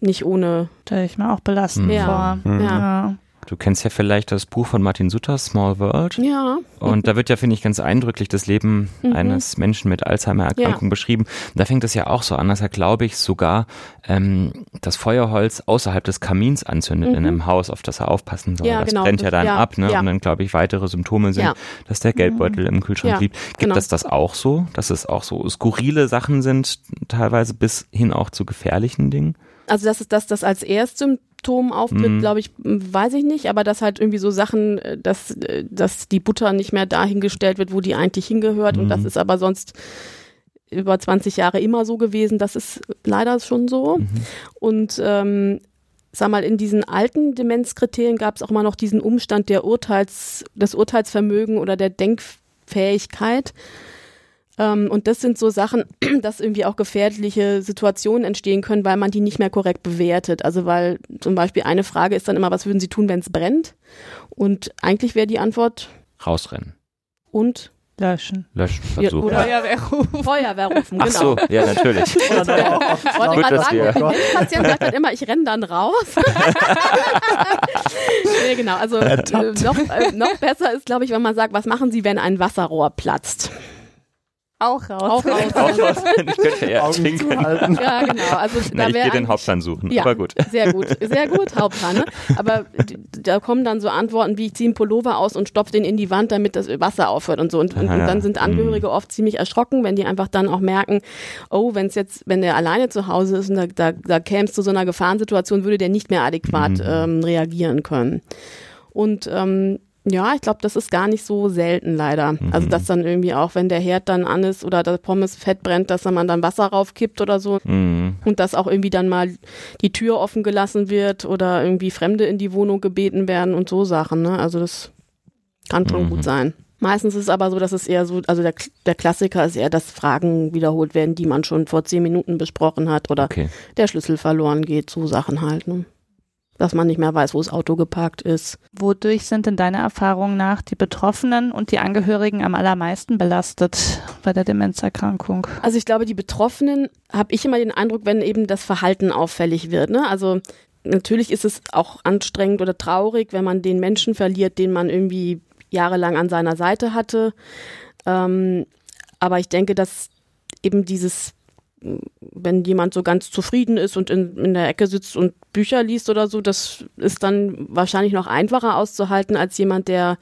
nicht ohne. Stelle ich mir auch belastend ja. vor. Mhm. Ja. Du kennst ja vielleicht das Buch von Martin Sutter, Small World. Ja. Und da wird ja, finde ich, ganz eindrücklich das Leben mhm. eines Menschen mit Alzheimer-Erkrankung ja. beschrieben. Und da fängt es ja auch so an, dass er, glaube ich, sogar ähm, das Feuerholz außerhalb des Kamins anzündet mhm. in einem Haus, auf das er aufpassen soll. Ja, das genau. brennt ja dann ja. ab, ne? Und dann, glaube ich, weitere Symptome sind, dass der Geldbeutel im Kühlschrank liegt. Gibt genau. es das auch so, dass es auch so skurrile Sachen sind, teilweise bis hin auch zu gefährlichen Dingen? Also das ist das, das als Erstsymptom Symptom auftritt, mhm. glaube ich, weiß ich nicht, aber dass halt irgendwie so Sachen, äh, dass, äh, dass die Butter nicht mehr dahingestellt wird, wo die eigentlich hingehört mhm. und das ist aber sonst über 20 Jahre immer so gewesen, das ist leider schon so. Mhm. Und ähm, sag mal, in diesen alten Demenzkriterien gab es auch immer noch diesen Umstand der Urteils, des Urteilsvermögen oder der Denkfähigkeit. Ähm, und das sind so Sachen, dass irgendwie auch gefährliche Situationen entstehen können, weil man die nicht mehr korrekt bewertet. Also weil zum Beispiel eine Frage ist dann immer, was würden Sie tun, wenn es brennt? Und eigentlich wäre die Antwort rausrennen. Und Löschen. Löschen, versuchen. Oder Feuerwehr rufen. Feuerwehr rufen, genau. Ach so, ja, natürlich. Wollte gerade sagen, der Patient sagt dann immer, ich renne dann raus. nee, genau, also äh, noch, äh, noch besser ist, glaube ich, wenn man sagt, was machen Sie, wenn ein Wasserrohr platzt? Auch raus. Auch raus. Auch raus. Ich könnte ja trinken. Ja, genau. Also, Na, da ich gehe den Hauptplan suchen, ja, aber gut. Sehr gut, sehr gut, Hauptplan. Ne? Aber da kommen dann so Antworten wie, ich ziehe einen Pullover aus und stopfe den in die Wand, damit das Wasser aufhört und so. Und, und, und dann sind Angehörige mhm. oft ziemlich erschrocken, wenn die einfach dann auch merken, oh, wenn es jetzt, wenn der alleine zu Hause ist und da, da, da käme es zu so einer Gefahrensituation, würde der nicht mehr adäquat mhm. ähm, reagieren können. Und ähm, ja, ich glaube, das ist gar nicht so selten leider. Mhm. Also, dass dann irgendwie auch, wenn der Herd dann an ist oder das Pommes fett brennt, dass dann man dann Wasser raufkippt oder so. Mhm. Und dass auch irgendwie dann mal die Tür offen gelassen wird oder irgendwie Fremde in die Wohnung gebeten werden und so Sachen. Ne? Also, das kann schon mhm. gut sein. Meistens ist es aber so, dass es eher so, also der, der Klassiker ist eher, dass Fragen wiederholt werden, die man schon vor zehn Minuten besprochen hat oder okay. der Schlüssel verloren geht, so Sachen halt. Ne? Dass man nicht mehr weiß, wo das Auto geparkt ist. Wodurch sind in deiner Erfahrung nach die Betroffenen und die Angehörigen am allermeisten belastet bei der Demenzerkrankung? Also ich glaube, die Betroffenen habe ich immer den Eindruck, wenn eben das Verhalten auffällig wird. Ne? Also natürlich ist es auch anstrengend oder traurig, wenn man den Menschen verliert, den man irgendwie jahrelang an seiner Seite hatte. Ähm, aber ich denke, dass eben dieses wenn jemand so ganz zufrieden ist und in, in der Ecke sitzt und Bücher liest oder so, das ist dann wahrscheinlich noch einfacher auszuhalten als jemand, der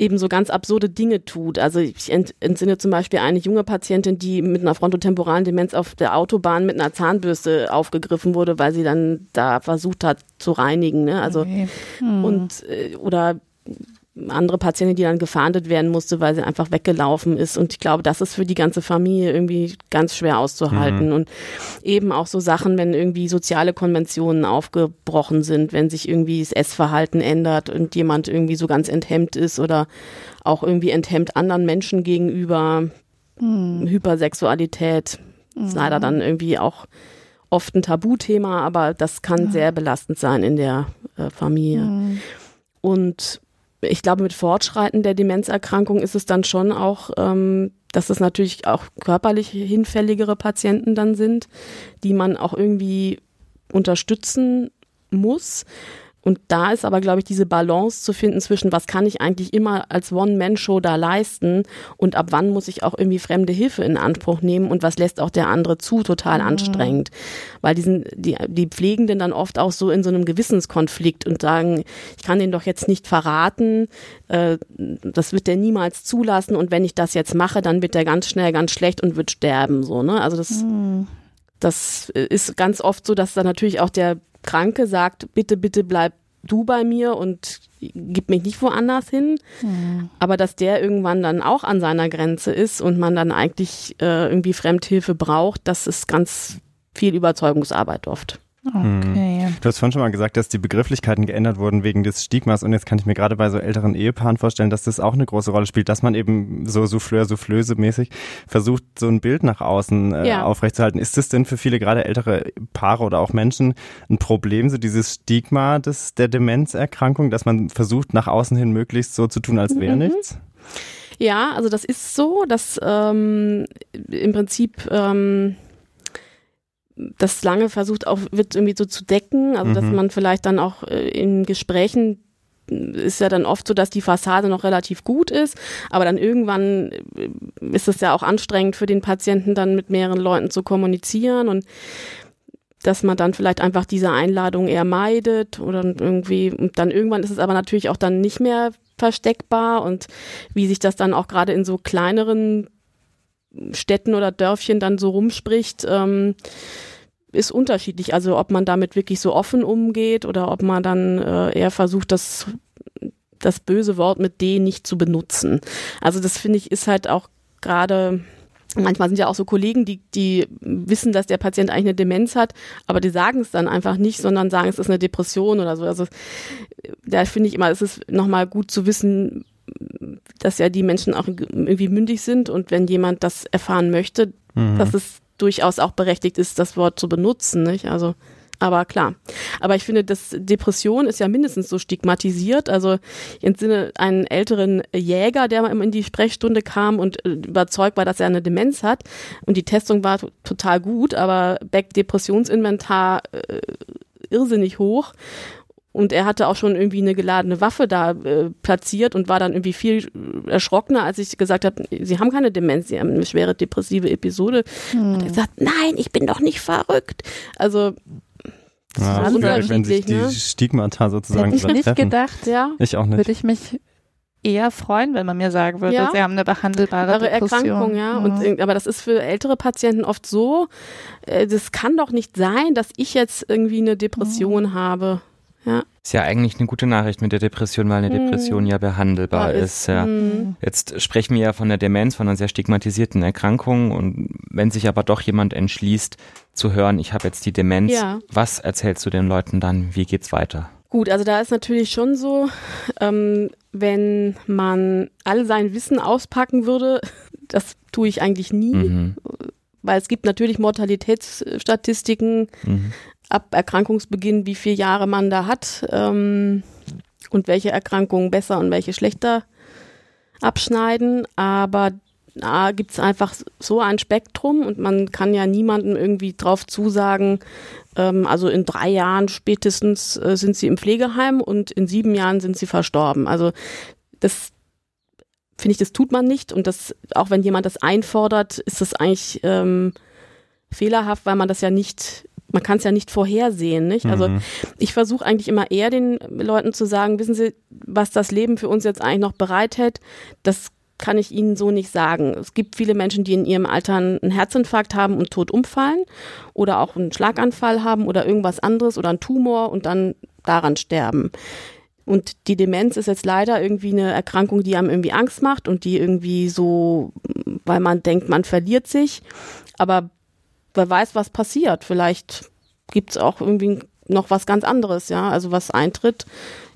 eben so ganz absurde Dinge tut. Also ich entsinne zum Beispiel eine junge Patientin, die mit einer frontotemporalen Demenz auf der Autobahn mit einer Zahnbürste aufgegriffen wurde, weil sie dann da versucht hat zu reinigen. Ne? Also okay. hm. und äh, oder andere Patientin, die dann gefahndet werden musste, weil sie einfach weggelaufen ist. Und ich glaube, das ist für die ganze Familie irgendwie ganz schwer auszuhalten. Mhm. Und eben auch so Sachen, wenn irgendwie soziale Konventionen aufgebrochen sind, wenn sich irgendwie das Essverhalten ändert und jemand irgendwie so ganz enthemmt ist oder auch irgendwie enthemmt anderen Menschen gegenüber. Mhm. Hypersexualität mhm. ist leider dann irgendwie auch oft ein Tabuthema, aber das kann sehr belastend sein in der äh, Familie. Mhm. Und ich glaube, mit Fortschreiten der Demenzerkrankung ist es dann schon auch, ähm, dass es natürlich auch körperlich hinfälligere Patienten dann sind, die man auch irgendwie unterstützen muss. Und da ist aber, glaube ich, diese Balance zu finden zwischen, was kann ich eigentlich immer als One-Man-Show da leisten und ab wann muss ich auch irgendwie fremde Hilfe in Anspruch nehmen und was lässt auch der andere zu, total mhm. anstrengend. Weil diesen, die, die Pflegenden dann oft auch so in so einem Gewissenskonflikt und sagen, ich kann den doch jetzt nicht verraten, äh, das wird der niemals zulassen und wenn ich das jetzt mache, dann wird der ganz schnell ganz schlecht und wird sterben, so, ne? Also das, mhm. das ist ganz oft so, dass dann natürlich auch der Kranke sagt, bitte, bitte bleib du bei mir und gib mich nicht woanders hin. Mhm. Aber dass der irgendwann dann auch an seiner Grenze ist und man dann eigentlich äh, irgendwie Fremdhilfe braucht, das ist ganz viel Überzeugungsarbeit oft. Okay. Du hast vorhin schon mal gesagt, dass die Begrifflichkeiten geändert wurden wegen des Stigmas und jetzt kann ich mir gerade bei so älteren Ehepaaren vorstellen, dass das auch eine große Rolle spielt, dass man eben so Souffleur, Soufflöse mäßig versucht, so ein Bild nach außen äh, ja. aufrechtzuerhalten. Ist das denn für viele gerade ältere Paare oder auch Menschen ein Problem, so dieses Stigma des, der Demenzerkrankung, dass man versucht, nach außen hin möglichst so zu tun, als wäre mhm. nichts? Ja, also das ist so, dass ähm, im Prinzip ähm, das lange versucht auch, wird irgendwie so zu decken, also mhm. dass man vielleicht dann auch äh, in Gesprächen ist ja dann oft so, dass die Fassade noch relativ gut ist, aber dann irgendwann äh, ist es ja auch anstrengend für den Patienten, dann mit mehreren Leuten zu kommunizieren und dass man dann vielleicht einfach diese Einladung eher meidet oder irgendwie, und dann irgendwann ist es aber natürlich auch dann nicht mehr versteckbar. Und wie sich das dann auch gerade in so kleineren Städten oder Dörfchen dann so rumspricht, ähm, ist unterschiedlich. Also ob man damit wirklich so offen umgeht oder ob man dann äh, eher versucht, das, das böse Wort mit D nicht zu benutzen. Also das finde ich ist halt auch gerade Manchmal sind ja auch so Kollegen, die, die wissen, dass der Patient eigentlich eine Demenz hat, aber die sagen es dann einfach nicht, sondern sagen, es ist eine Depression oder so. Also da finde ich immer, es ist nochmal gut zu wissen, dass ja die Menschen auch irgendwie mündig sind und wenn jemand das erfahren möchte, mhm. dass es durchaus auch berechtigt ist, das Wort zu benutzen, nicht? Also, aber klar. Aber ich finde, dass Depression ist ja mindestens so stigmatisiert. Also ich entsinne einen älteren Jäger, der mal in die Sprechstunde kam und äh, überzeugt war, dass er eine Demenz hat. Und die Testung war total gut, aber Beck Depressionsinventar äh, irrsinnig hoch. Und er hatte auch schon irgendwie eine geladene Waffe da äh, platziert und war dann irgendwie viel erschrockener, als ich gesagt habe, Sie haben keine Demenz, Sie haben eine schwere depressive Episode. Hm. Und er gesagt, nein, ich bin doch nicht verrückt. Also das ja, ist unterschiedlich, wenn sich die ne? Stigmata sozusagen Hätte ich nicht gedacht, ja. Ich auch nicht. Würde ich mich eher freuen, wenn man mir sagen würde, ja. sie haben eine behandelbare Depression. Erkrankung, ja. Und, mhm. aber das ist für ältere Patienten oft so, äh, das kann doch nicht sein, dass ich jetzt irgendwie eine Depression mhm. habe. Ja. Ist ja eigentlich eine gute Nachricht mit der Depression, weil eine mhm. Depression ja behandelbar ja, ist. Ja. Mhm. Jetzt sprechen wir ja von der Demenz, von einer sehr stigmatisierten Erkrankung. Und wenn sich aber doch jemand entschließt zu hören, ich habe jetzt die Demenz, ja. was erzählst du den Leuten dann? Wie geht's weiter? Gut, also da ist natürlich schon so, ähm, wenn man all sein Wissen auspacken würde, das tue ich eigentlich nie, mhm. weil es gibt natürlich Mortalitätsstatistiken, mhm ab Erkrankungsbeginn, wie viele Jahre man da hat ähm, und welche Erkrankungen besser und welche schlechter abschneiden. Aber da gibt es einfach so ein Spektrum und man kann ja niemandem irgendwie drauf zusagen, ähm, also in drei Jahren spätestens äh, sind sie im Pflegeheim und in sieben Jahren sind sie verstorben. Also das finde ich, das tut man nicht und das, auch wenn jemand das einfordert, ist das eigentlich ähm, fehlerhaft, weil man das ja nicht man kann es ja nicht vorhersehen, nicht? Also mhm. ich versuche eigentlich immer eher den Leuten zu sagen, wissen Sie, was das Leben für uns jetzt eigentlich noch bereithält, das kann ich Ihnen so nicht sagen. Es gibt viele Menschen, die in ihrem Alter einen Herzinfarkt haben und tot umfallen oder auch einen Schlaganfall haben oder irgendwas anderes oder einen Tumor und dann daran sterben. Und die Demenz ist jetzt leider irgendwie eine Erkrankung, die einem irgendwie Angst macht und die irgendwie so, weil man denkt, man verliert sich. Aber wer weiß, was passiert. Vielleicht gibt es auch irgendwie noch was ganz anderes, ja, also was eintritt.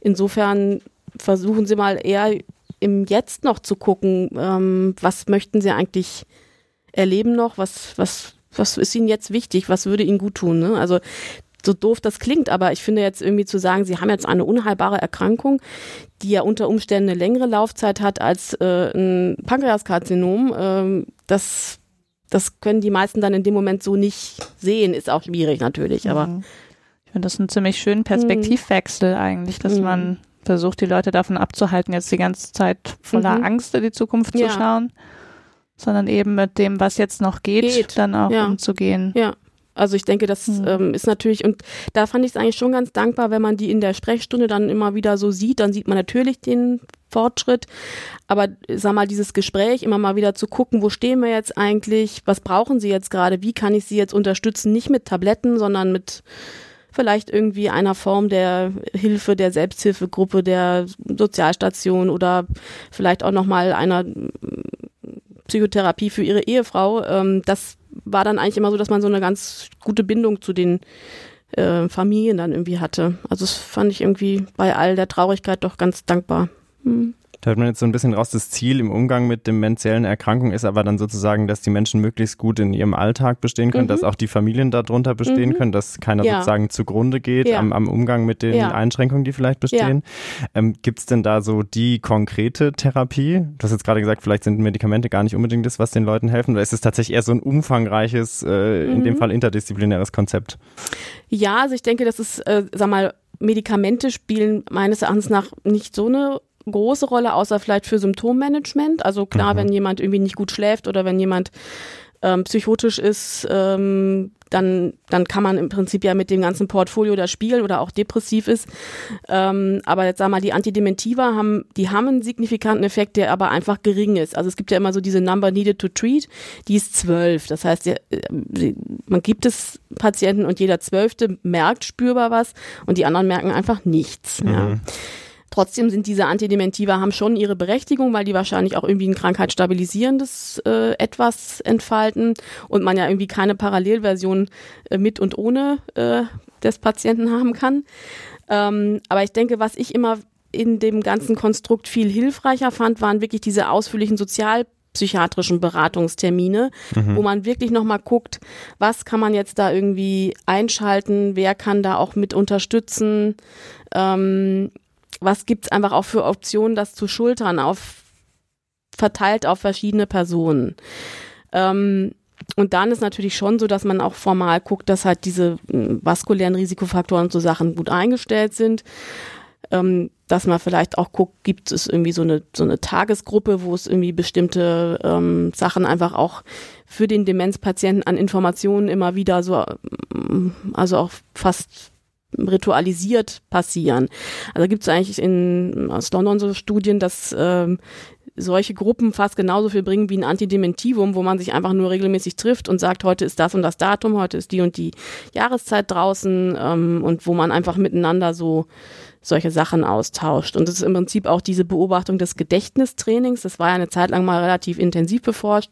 Insofern versuchen Sie mal eher im Jetzt noch zu gucken, ähm, was möchten Sie eigentlich erleben noch, was, was, was ist Ihnen jetzt wichtig, was würde Ihnen gut tun. Ne? Also so doof das klingt, aber ich finde jetzt irgendwie zu sagen, sie haben jetzt eine unheilbare Erkrankung, die ja unter Umständen eine längere Laufzeit hat als äh, ein Pankreaskarzinom, ähm, das, das können die meisten dann in dem Moment so nicht sehen, ist auch schwierig natürlich, aber. Mhm. Ich finde das einen ziemlich schönen Perspektivwechsel mhm. eigentlich, dass mhm. man versucht, die Leute davon abzuhalten, jetzt die ganze Zeit voller mhm. Angst in die Zukunft ja. zu schauen, sondern eben mit dem, was jetzt noch geht, geht. dann auch ja. umzugehen. Ja. Also ich denke, das mhm. ähm, ist natürlich, und da fand ich es eigentlich schon ganz dankbar, wenn man die in der Sprechstunde dann immer wieder so sieht, dann sieht man natürlich den Fortschritt. Aber sag mal, dieses Gespräch immer mal wieder zu gucken, wo stehen wir jetzt eigentlich, was brauchen sie jetzt gerade, wie kann ich sie jetzt unterstützen, nicht mit Tabletten, sondern mit vielleicht irgendwie einer Form der Hilfe, der Selbsthilfegruppe, der Sozialstation oder vielleicht auch nochmal einer Psychotherapie für ihre Ehefrau. Ähm, das war dann eigentlich immer so, dass man so eine ganz gute Bindung zu den äh, Familien dann irgendwie hatte. Also das fand ich irgendwie bei all der Traurigkeit doch ganz dankbar. Hm. Da hört man jetzt so ein bisschen raus, das Ziel im Umgang mit dementiellen Erkrankungen ist aber dann sozusagen, dass die Menschen möglichst gut in ihrem Alltag bestehen können, mhm. dass auch die Familien darunter bestehen mhm. können, dass keiner ja. sozusagen zugrunde geht ja. am, am, Umgang mit den ja. Einschränkungen, die vielleicht bestehen. Ähm, Gibt es denn da so die konkrete Therapie? Du hast jetzt gerade gesagt, vielleicht sind Medikamente gar nicht unbedingt das, was den Leuten helfen, oder ist es tatsächlich eher so ein umfangreiches, äh, mhm. in dem mhm. Fall interdisziplinäres Konzept? Ja, also ich denke, das ist, äh, sag mal, Medikamente spielen meines Erachtens nach nicht so eine große Rolle, außer vielleicht für Symptommanagement. Also klar, mhm. wenn jemand irgendwie nicht gut schläft oder wenn jemand ähm, psychotisch ist, ähm, dann, dann kann man im Prinzip ja mit dem ganzen Portfolio da spielen oder auch depressiv ist. Ähm, aber jetzt sag mal, die Antidementiva haben, die haben einen signifikanten Effekt, der aber einfach gering ist. Also es gibt ja immer so diese Number needed to treat, die ist zwölf. Das heißt, äh, man gibt es Patienten und jeder Zwölfte merkt spürbar was und die anderen merken einfach nichts. Mhm. Ja. Trotzdem sind diese Antidementiva haben schon ihre Berechtigung, weil die wahrscheinlich auch irgendwie ein krankheitsstabilisierendes äh, etwas entfalten und man ja irgendwie keine Parallelversion äh, mit und ohne äh, des Patienten haben kann. Ähm, aber ich denke, was ich immer in dem ganzen Konstrukt viel hilfreicher fand, waren wirklich diese ausführlichen sozialpsychiatrischen Beratungstermine, mhm. wo man wirklich nochmal guckt, was kann man jetzt da irgendwie einschalten, wer kann da auch mit unterstützen. Ähm, was gibt's einfach auch für Optionen, das zu schultern, auf, verteilt auf verschiedene Personen. Ähm, und dann ist natürlich schon so, dass man auch formal guckt, dass halt diese hm, vaskulären Risikofaktoren und so Sachen gut eingestellt sind. Ähm, dass man vielleicht auch guckt, gibt es irgendwie so eine, so eine Tagesgruppe, wo es irgendwie bestimmte ähm, Sachen einfach auch für den Demenzpatienten an Informationen immer wieder so, hm, also auch fast ritualisiert passieren. Also gibt es eigentlich in, aus London so Studien, dass ähm, solche Gruppen fast genauso viel bringen wie ein Antidementivum, wo man sich einfach nur regelmäßig trifft und sagt, heute ist das und das Datum, heute ist die und die Jahreszeit draußen ähm, und wo man einfach miteinander so solche Sachen austauscht. Und das ist im Prinzip auch diese Beobachtung des Gedächtnistrainings. Das war ja eine Zeit lang mal relativ intensiv beforscht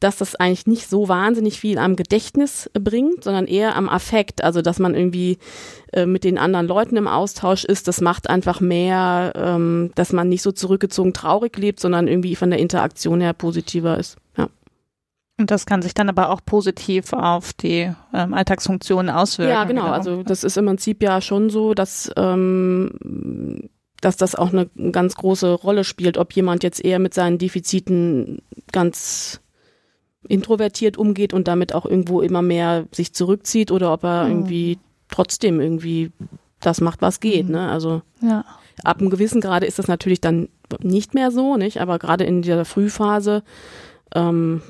dass das eigentlich nicht so wahnsinnig viel am Gedächtnis bringt, sondern eher am Affekt. Also dass man irgendwie äh, mit den anderen Leuten im Austausch ist. Das macht einfach mehr, ähm, dass man nicht so zurückgezogen traurig lebt, sondern irgendwie von der Interaktion her positiver ist. Ja. Und das kann sich dann aber auch positiv auf die ähm, Alltagsfunktionen auswirken. Ja, genau. Also das ist im Prinzip ja schon so, dass ähm, dass das auch eine ganz große Rolle spielt, ob jemand jetzt eher mit seinen Defiziten ganz introvertiert umgeht und damit auch irgendwo immer mehr sich zurückzieht oder ob er mhm. irgendwie trotzdem irgendwie das macht, was geht. Mhm. Ne? Also ja. ab einem gewissen Grade ist das natürlich dann nicht mehr so, nicht? Aber gerade in dieser Frühphase ähm,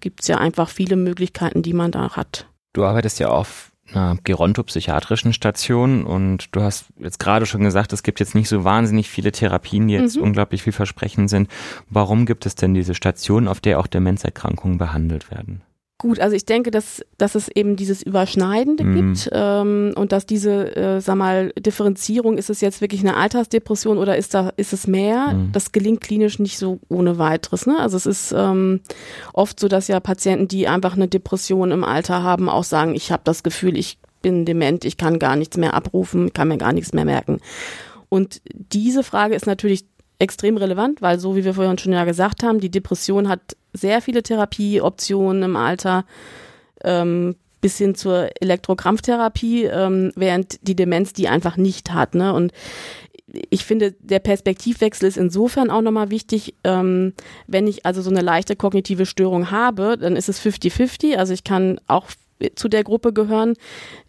gibt es ja einfach viele Möglichkeiten, die man da hat. Du arbeitest ja auf einer gerontopsychiatrischen Station und du hast jetzt gerade schon gesagt, es gibt jetzt nicht so wahnsinnig viele Therapien, die jetzt mhm. unglaublich vielversprechend sind. Warum gibt es denn diese Station, auf der auch Demenzerkrankungen behandelt werden? Gut, also ich denke, dass, dass es eben dieses Überschneidende mm. gibt ähm, und dass diese, äh, sag mal, Differenzierung, ist es jetzt wirklich eine Altersdepression oder ist da ist es mehr? Mm. Das gelingt klinisch nicht so ohne weiteres. Ne? Also es ist ähm, oft so, dass ja Patienten, die einfach eine Depression im Alter haben, auch sagen, ich habe das Gefühl, ich bin dement, ich kann gar nichts mehr abrufen, kann mir gar nichts mehr merken. Und diese Frage ist natürlich extrem relevant, weil so wie wir vorhin schon ja gesagt haben, die Depression hat sehr viele Therapieoptionen im Alter, ähm, bis hin zur Elektrokrampftherapie, ähm, während die Demenz die einfach nicht hat. Ne? Und ich finde, der Perspektivwechsel ist insofern auch nochmal wichtig, ähm, wenn ich also so eine leichte kognitive Störung habe, dann ist es 50-50. Also ich kann auch zu der Gruppe gehören,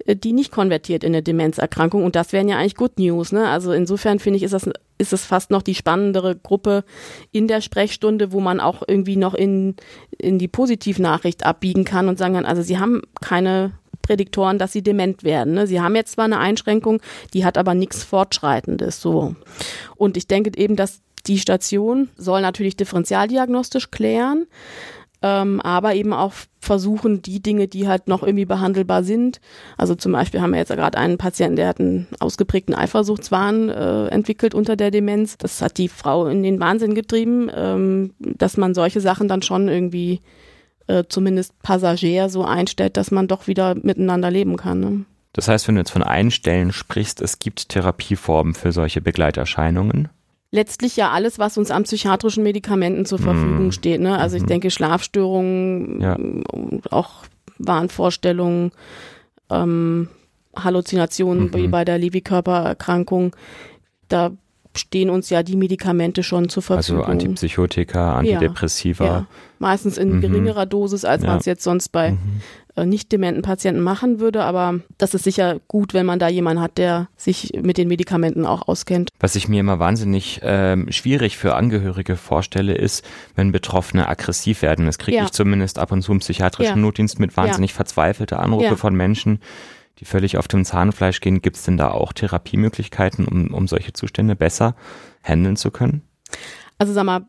äh, die nicht konvertiert in eine Demenzerkrankung. Und das wären ja eigentlich Good News. Ne? Also insofern finde ich, ist das ist es fast noch die spannendere Gruppe in der Sprechstunde, wo man auch irgendwie noch in, in die Positivnachricht abbiegen kann und sagen kann, also sie haben keine Prädiktoren, dass sie dement werden. Ne? Sie haben jetzt zwar eine Einschränkung, die hat aber nichts Fortschreitendes. So. Und ich denke eben, dass die Station soll natürlich differentialdiagnostisch klären ähm, aber eben auch versuchen, die Dinge, die halt noch irgendwie behandelbar sind. Also zum Beispiel haben wir jetzt gerade einen Patienten, der hat einen ausgeprägten Eifersuchtswahn äh, entwickelt unter der Demenz. Das hat die Frau in den Wahnsinn getrieben, ähm, dass man solche Sachen dann schon irgendwie äh, zumindest passagier so einstellt, dass man doch wieder miteinander leben kann. Ne? Das heißt, wenn du jetzt von Einstellen sprichst, es gibt Therapieformen für solche Begleiterscheinungen? Letztlich ja alles, was uns an psychiatrischen Medikamenten zur Verfügung mm. steht. Ne? Also ich mhm. denke Schlafstörungen, ja. auch Wahnvorstellungen, ähm, Halluzinationen mhm. wie bei der Lewy-Körpererkrankung. Da stehen uns ja die Medikamente schon zur also Verfügung. Also Antipsychotika, Antidepressiva. Ja, ja. Meistens in mhm. geringerer Dosis, als man es jetzt sonst bei mhm. Äh, nicht dementen Patienten machen würde. Aber das ist sicher gut, wenn man da jemanden hat, der sich mit den Medikamenten auch auskennt. Was ich mir immer wahnsinnig ähm, schwierig für Angehörige vorstelle, ist, wenn Betroffene aggressiv werden. Das kriege ich zumindest ab und zu im psychiatrischen Notdienst mit wahnsinnig verzweifelte Anrufe von Menschen, die völlig auf dem Zahnfleisch gehen. Gibt es denn da auch Therapiemöglichkeiten, um, um solche Zustände besser handeln zu können? Also sag mal,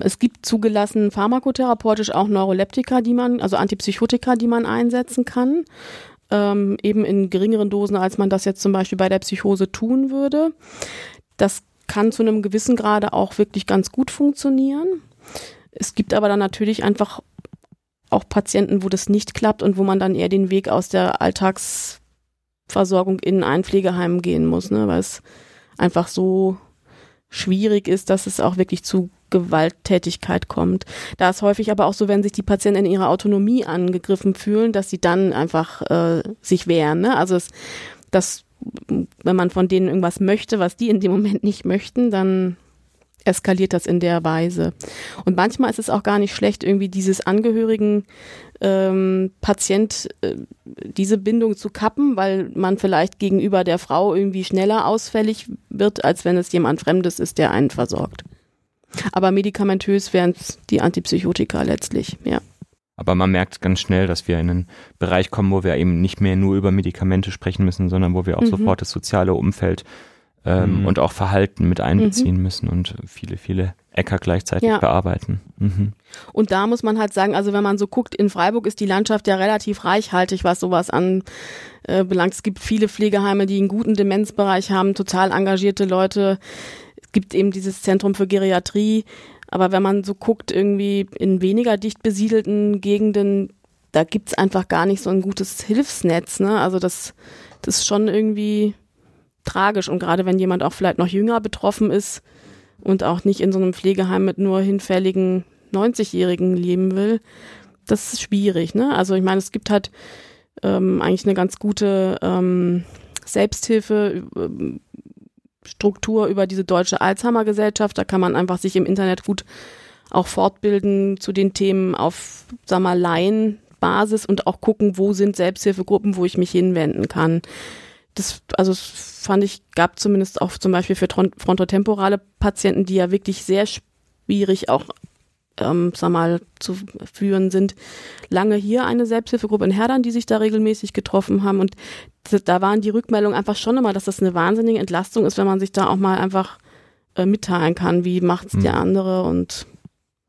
es gibt zugelassen pharmakotherapeutisch auch Neuroleptika, die man, also Antipsychotika, die man einsetzen kann. Ähm, eben in geringeren Dosen, als man das jetzt zum Beispiel bei der Psychose tun würde. Das kann zu einem gewissen Grade auch wirklich ganz gut funktionieren. Es gibt aber dann natürlich einfach auch Patienten, wo das nicht klappt und wo man dann eher den Weg aus der Alltagsversorgung in ein Pflegeheim gehen muss, ne, weil es einfach so schwierig ist, dass es auch wirklich zu Gewalttätigkeit kommt. Da ist häufig aber auch so, wenn sich die Patienten in ihrer Autonomie angegriffen fühlen, dass sie dann einfach äh, sich wehren. Ne? Also es, das, wenn man von denen irgendwas möchte, was die in dem Moment nicht möchten, dann eskaliert das in der Weise. Und manchmal ist es auch gar nicht schlecht, irgendwie dieses Angehörigen ähm, Patient äh, diese Bindung zu kappen, weil man vielleicht gegenüber der Frau irgendwie schneller ausfällig wird, als wenn es jemand Fremdes ist, der einen versorgt. Aber medikamentös wären es die Antipsychotika letztlich, ja. Aber man merkt ganz schnell, dass wir in einen Bereich kommen, wo wir eben nicht mehr nur über Medikamente sprechen müssen, sondern wo wir auch mhm. sofort das soziale Umfeld ähm, mhm. und auch Verhalten mit einbeziehen mhm. müssen und viele, viele Äcker gleichzeitig ja. bearbeiten. Mhm. Und da muss man halt sagen, also wenn man so guckt, in Freiburg ist die Landschaft ja relativ reichhaltig, was sowas anbelangt. Äh, es gibt viele Pflegeheime, die einen guten Demenzbereich haben, total engagierte Leute. Gibt eben dieses Zentrum für Geriatrie. Aber wenn man so guckt, irgendwie in weniger dicht besiedelten Gegenden, da gibt's einfach gar nicht so ein gutes Hilfsnetz. Ne? Also das, das ist schon irgendwie tragisch. Und gerade wenn jemand auch vielleicht noch jünger betroffen ist und auch nicht in so einem Pflegeheim mit nur hinfälligen 90-Jährigen leben will, das ist schwierig. Ne? Also ich meine, es gibt halt ähm, eigentlich eine ganz gute ähm, Selbsthilfe. Struktur über diese deutsche Alzheimer-Gesellschaft. Da kann man einfach sich im Internet gut auch fortbilden zu den Themen auf, sag mal, Laienbasis und auch gucken, wo sind Selbsthilfegruppen, wo ich mich hinwenden kann das, also das fand ich, gab zumindest auch zum Beispiel für frontotemporale Patienten, die ja wirklich sehr schwierig auch ähm, sag mal, zu führen sind lange hier eine Selbsthilfegruppe in Herdern, die sich da regelmäßig getroffen haben und da waren die Rückmeldungen einfach schon immer, dass das eine wahnsinnige Entlastung ist, wenn man sich da auch mal einfach äh, mitteilen kann, wie macht's mhm. der andere und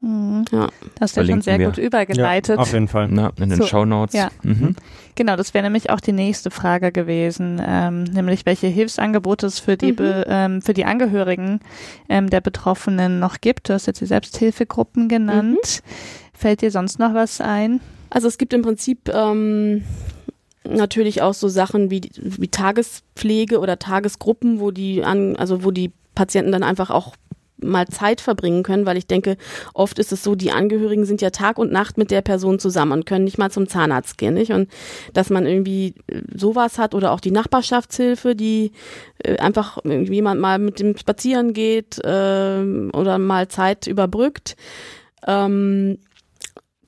Mhm. Ja. Das ist ja schon sehr wir. gut übergeleitet. Ja, auf jeden Fall. Na, in den so, Show Notes. Ja. Mhm. Genau, das wäre nämlich auch die nächste Frage gewesen, ähm, nämlich welche Hilfsangebote es für die, mhm. ähm, für die Angehörigen ähm, der Betroffenen noch gibt. Du hast jetzt die Selbsthilfegruppen genannt. Mhm. Fällt dir sonst noch was ein? Also es gibt im Prinzip ähm, natürlich auch so Sachen wie, wie Tagespflege oder Tagesgruppen, wo die an, also wo die Patienten dann einfach auch mal Zeit verbringen können, weil ich denke, oft ist es so, die Angehörigen sind ja Tag und Nacht mit der Person zusammen und können nicht mal zum Zahnarzt gehen, nicht? Und dass man irgendwie äh, sowas hat oder auch die Nachbarschaftshilfe, die äh, einfach jemand mal mit dem Spazieren geht äh, oder mal Zeit überbrückt. Ähm,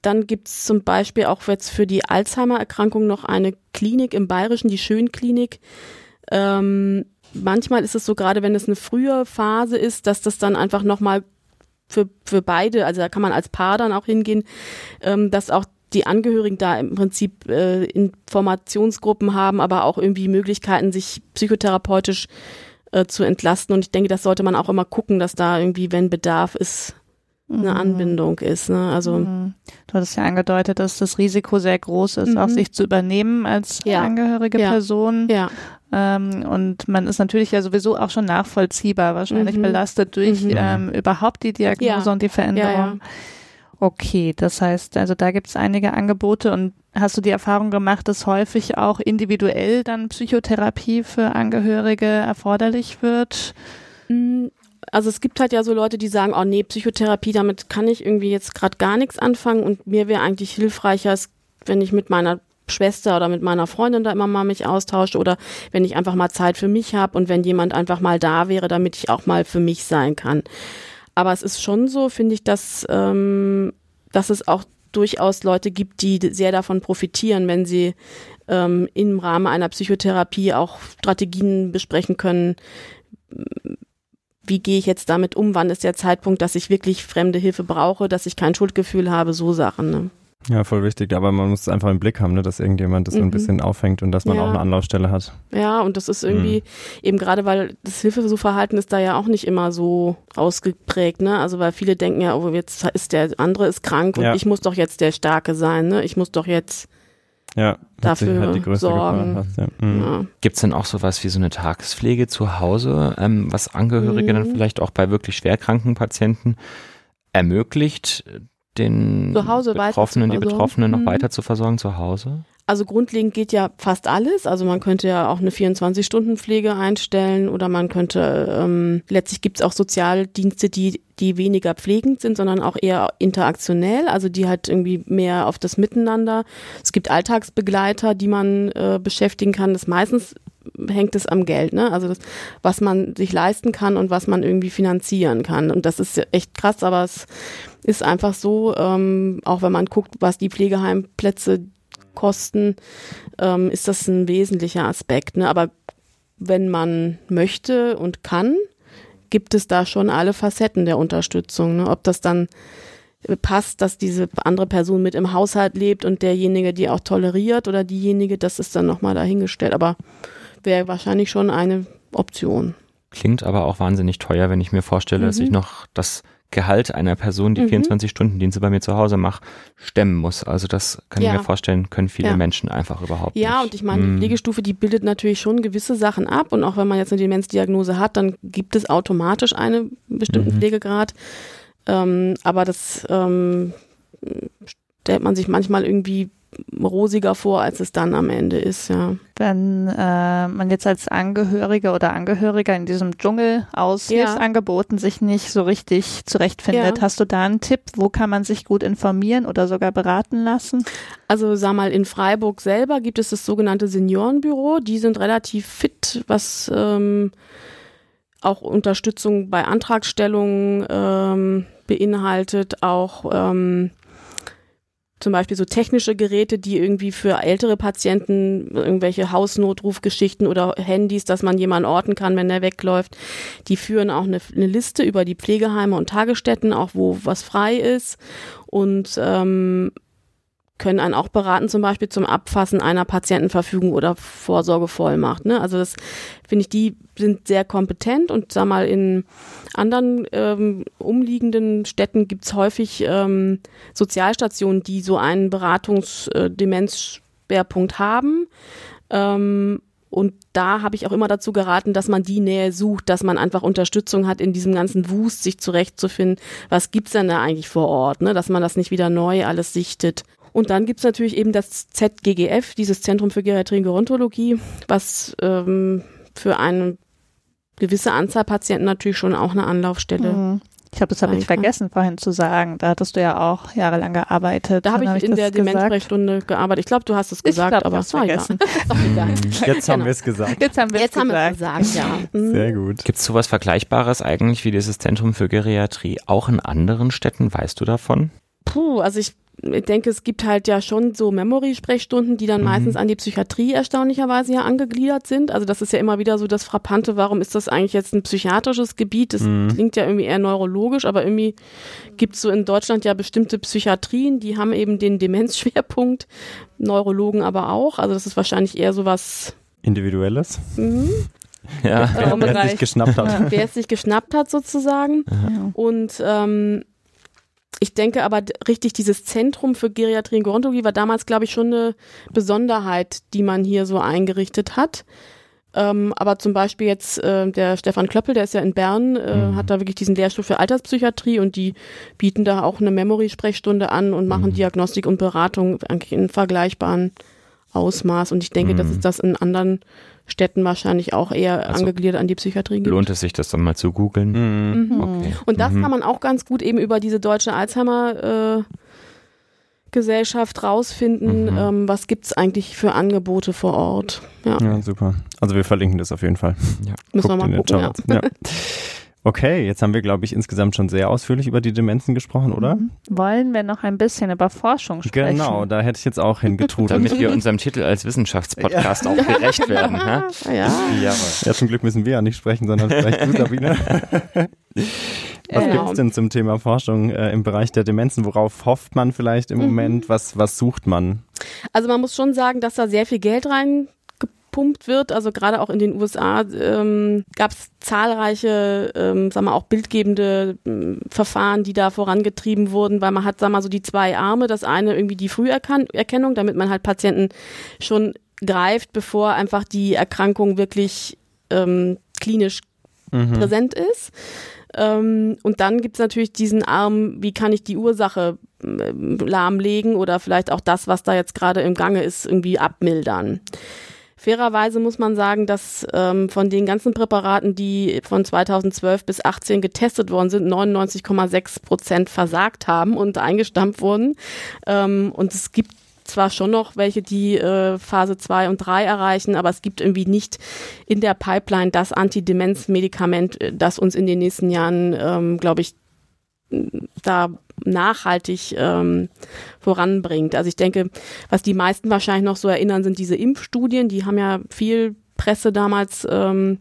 dann gibt's zum Beispiel auch jetzt für die Alzheimer-Erkrankung noch eine Klinik im Bayerischen, die Schönklinik. Ähm, manchmal ist es so, gerade wenn es eine frühe Phase ist, dass das dann einfach nochmal für, für beide, also da kann man als Paar dann auch hingehen, ähm, dass auch die Angehörigen da im Prinzip äh, Informationsgruppen haben, aber auch irgendwie Möglichkeiten, sich psychotherapeutisch äh, zu entlasten. Und ich denke, das sollte man auch immer gucken, dass da irgendwie, wenn Bedarf ist, eine mhm. Anbindung ist. Ne? Also mhm. du hattest ja angedeutet, dass das Risiko sehr groß ist, mhm. auch sich zu übernehmen als ja. angehörige ja. Person. Ja. Ähm, und man ist natürlich ja sowieso auch schon nachvollziehbar, wahrscheinlich mhm. belastet durch mhm. ähm, überhaupt die Diagnose ja. und die Veränderung. Okay, das heißt, also da gibt es einige Angebote und hast du die Erfahrung gemacht, dass häufig auch individuell dann Psychotherapie für Angehörige erforderlich wird? Also es gibt halt ja so Leute, die sagen, oh nee, Psychotherapie, damit kann ich irgendwie jetzt gerade gar nichts anfangen und mir wäre eigentlich hilfreicher, wenn ich mit meiner Schwester oder mit meiner Freundin da immer mal mich austausche oder wenn ich einfach mal Zeit für mich habe und wenn jemand einfach mal da wäre, damit ich auch mal für mich sein kann. Aber es ist schon so, finde ich, dass, ähm, dass es auch durchaus Leute gibt, die sehr davon profitieren, wenn sie ähm, im Rahmen einer Psychotherapie auch Strategien besprechen können. Wie gehe ich jetzt damit um? Wann ist der Zeitpunkt, dass ich wirklich fremde Hilfe brauche, dass ich kein Schuldgefühl habe? So Sachen. Ne? Ja, voll wichtig, aber man muss es einfach im Blick haben, ne, dass irgendjemand das mhm. so ein mhm. bisschen auffängt und dass man ja. auch eine Anlaufstelle hat. Ja, und das ist irgendwie mhm. eben gerade, weil das Hilfeversuchverhalten ist da ja auch nicht immer so ausgeprägt, ne? Also weil viele denken ja, oh, jetzt ist der andere ist krank und ja. ich muss doch jetzt der Starke sein, ne? Ich muss doch jetzt ja, dafür halt sorgen. Ja. Mhm. Ja. Gibt es denn auch sowas wie so eine Tagespflege zu Hause, ähm, was Angehörige dann mhm. vielleicht auch bei wirklich schwerkranken Patienten ermöglicht, den Betroffenen, die Betroffenen noch mhm. weiter zu versorgen zu Hause? Also grundlegend geht ja fast alles. Also man könnte ja auch eine 24-Stunden-Pflege einstellen oder man könnte, ähm, letztlich gibt es auch Sozialdienste, die, die weniger pflegend sind, sondern auch eher interaktionell, also die halt irgendwie mehr auf das Miteinander. Es gibt Alltagsbegleiter, die man äh, beschäftigen kann. Das meistens hängt es am Geld, ne? Also das, was man sich leisten kann und was man irgendwie finanzieren kann. Und das ist echt krass, aber es ist einfach so, ähm, auch wenn man guckt, was die Pflegeheimplätze kosten, ähm, ist das ein wesentlicher Aspekt. Ne? Aber wenn man möchte und kann, gibt es da schon alle Facetten der Unterstützung. Ne? Ob das dann passt, dass diese andere Person mit im Haushalt lebt und derjenige die auch toleriert oder diejenige, das ist dann nochmal dahingestellt. Aber wäre wahrscheinlich schon eine Option. Klingt aber auch wahnsinnig teuer, wenn ich mir vorstelle, mhm. dass ich noch das Gehalt einer Person, die mhm. 24-Stunden-Dienste bei mir zu Hause macht, stemmen muss. Also das kann ja. ich mir vorstellen, können viele ja. Menschen einfach überhaupt ja, nicht. Ja, und ich meine, die mhm. Pflegestufe, die bildet natürlich schon gewisse Sachen ab. Und auch wenn man jetzt eine Demenzdiagnose hat, dann gibt es automatisch einen bestimmten mhm. Pflegegrad. Ähm, aber das ähm, stellt man sich manchmal irgendwie rosiger vor, als es dann am Ende ist, ja. Wenn äh, man jetzt als Angehörige oder Angehöriger in diesem Dschungel aus ja. Hilfsangeboten sich nicht so richtig zurechtfindet, ja. hast du da einen Tipp, wo kann man sich gut informieren oder sogar beraten lassen? Also sag mal, in Freiburg selber gibt es das sogenannte Seniorenbüro, die sind relativ fit, was ähm, auch Unterstützung bei Antragstellungen ähm, beinhaltet, auch ähm, zum Beispiel so technische Geräte, die irgendwie für ältere Patienten irgendwelche Hausnotrufgeschichten oder Handys, dass man jemanden orten kann, wenn der wegläuft. Die führen auch eine, eine Liste über die Pflegeheime und Tagesstätten, auch wo was frei ist. Und ähm, können einen auch beraten, zum Beispiel zum Abfassen einer Patientenverfügung oder Vorsorgevollmacht. Ne? Also das finde ich, die sind sehr kompetent und sag mal, in anderen ähm, umliegenden Städten gibt es häufig ähm, Sozialstationen, die so einen Beratungsdemenzschwerpunkt äh, haben. Ähm, und da habe ich auch immer dazu geraten, dass man die Nähe sucht, dass man einfach Unterstützung hat, in diesem ganzen Wust sich zurechtzufinden. Was gibt's denn da eigentlich vor Ort? Ne? Dass man das nicht wieder neu alles sichtet. Und dann gibt's natürlich eben das ZGGF, dieses Zentrum für Geriatrie und Gerontologie, was ähm, für eine gewisse Anzahl Patienten natürlich schon auch eine Anlaufstelle mhm. Ich habe das habe ich vergessen vorhin zu sagen. Da hattest du ja auch jahrelang gearbeitet. Da habe ich, hab ich in der Demenzsprechstunde gearbeitet. Ich glaube, du hast es gesagt, glaub, aber es war vergessen. ja. Jetzt haben genau. wir es gesagt. Jetzt haben wir es gesagt. gesagt. ja. Mhm. Sehr gut. Gibt es sowas Vergleichbares eigentlich wie dieses Zentrum für Geriatrie auch in anderen Städten? Weißt du davon? Puh, also ich ich denke, es gibt halt ja schon so Memory-Sprechstunden, die dann mhm. meistens an die Psychiatrie erstaunlicherweise ja angegliedert sind. Also das ist ja immer wieder so das Frappante, warum ist das eigentlich jetzt ein psychiatrisches Gebiet? Das mhm. klingt ja irgendwie eher neurologisch, aber irgendwie gibt es so in Deutschland ja bestimmte Psychiatrien, die haben eben den Demenzschwerpunkt, Neurologen aber auch. Also das ist wahrscheinlich eher so was Individuelles. Mhm. Ja, wer, wer es sich geschnappt hat. Wer es sich geschnappt hat sozusagen. Ja. Und ähm, ich denke aber richtig, dieses Zentrum für Geriatrie und Gerontologie war damals, glaube ich, schon eine Besonderheit, die man hier so eingerichtet hat. Ähm, aber zum Beispiel jetzt äh, der Stefan Klöppel, der ist ja in Bern, äh, mhm. hat da wirklich diesen Lehrstuhl für Alterspsychiatrie und die bieten da auch eine Memory-Sprechstunde an und machen mhm. Diagnostik und Beratung eigentlich in vergleichbaren Ausmaß. Und ich denke, mhm. dass es das in anderen Städten wahrscheinlich auch eher also angegliedert an die Psychiatrie gibt. Lohnt es sich, das dann mal zu googeln? Mhm. mhm. Okay. Und das mhm. kann man auch ganz gut eben über diese deutsche Alzheimer äh, Gesellschaft rausfinden, mhm. ähm, was es eigentlich für Angebote vor Ort. Ja. ja, super. Also wir verlinken das auf jeden Fall. Ja. Müssen wir mal gucken, ja. Okay, jetzt haben wir, glaube ich, insgesamt schon sehr ausführlich über die Demenzen gesprochen, oder? Mhm. Wollen wir noch ein bisschen über Forschung sprechen? Genau, da hätte ich jetzt auch hingetrudelt. Damit wir unserem Titel als Wissenschaftspodcast ja. auch gerecht werden. Ja. Ja. ja, zum Glück müssen wir ja nicht sprechen, sondern vielleicht du, Sabine. Was ja. gibt es denn zum Thema Forschung äh, im Bereich der Demenzen? Worauf hofft man vielleicht im mhm. Moment? Was, was sucht man? Also man muss schon sagen, dass da sehr viel Geld rein gepumpt wird. Also gerade auch in den USA ähm, gab es zahlreiche, ähm, sagen wir auch bildgebende äh, Verfahren, die da vorangetrieben wurden, weil man hat, sagen wir mal, so die zwei Arme. Das eine irgendwie die Früherkennung, damit man halt Patienten schon greift, bevor einfach die Erkrankung wirklich ähm, klinisch mhm. präsent ist. Ähm, und dann gibt's natürlich diesen Arm, wie kann ich die Ursache äh, lahmlegen oder vielleicht auch das, was da jetzt gerade im Gange ist, irgendwie abmildern. Fairerweise muss man sagen, dass ähm, von den ganzen Präparaten, die von 2012 bis 18 getestet worden sind, 99,6 Prozent versagt haben und eingestampft wurden. Ähm, und es gibt zwar schon noch welche, die äh, Phase 2 und 3 erreichen, aber es gibt irgendwie nicht in der Pipeline das Antidemenz-Medikament, äh, das uns in den nächsten Jahren, ähm, glaube ich, da nachhaltig ähm, voranbringt. Also ich denke, was die meisten wahrscheinlich noch so erinnern, sind diese Impfstudien. Die haben ja viel Presse damals ähm,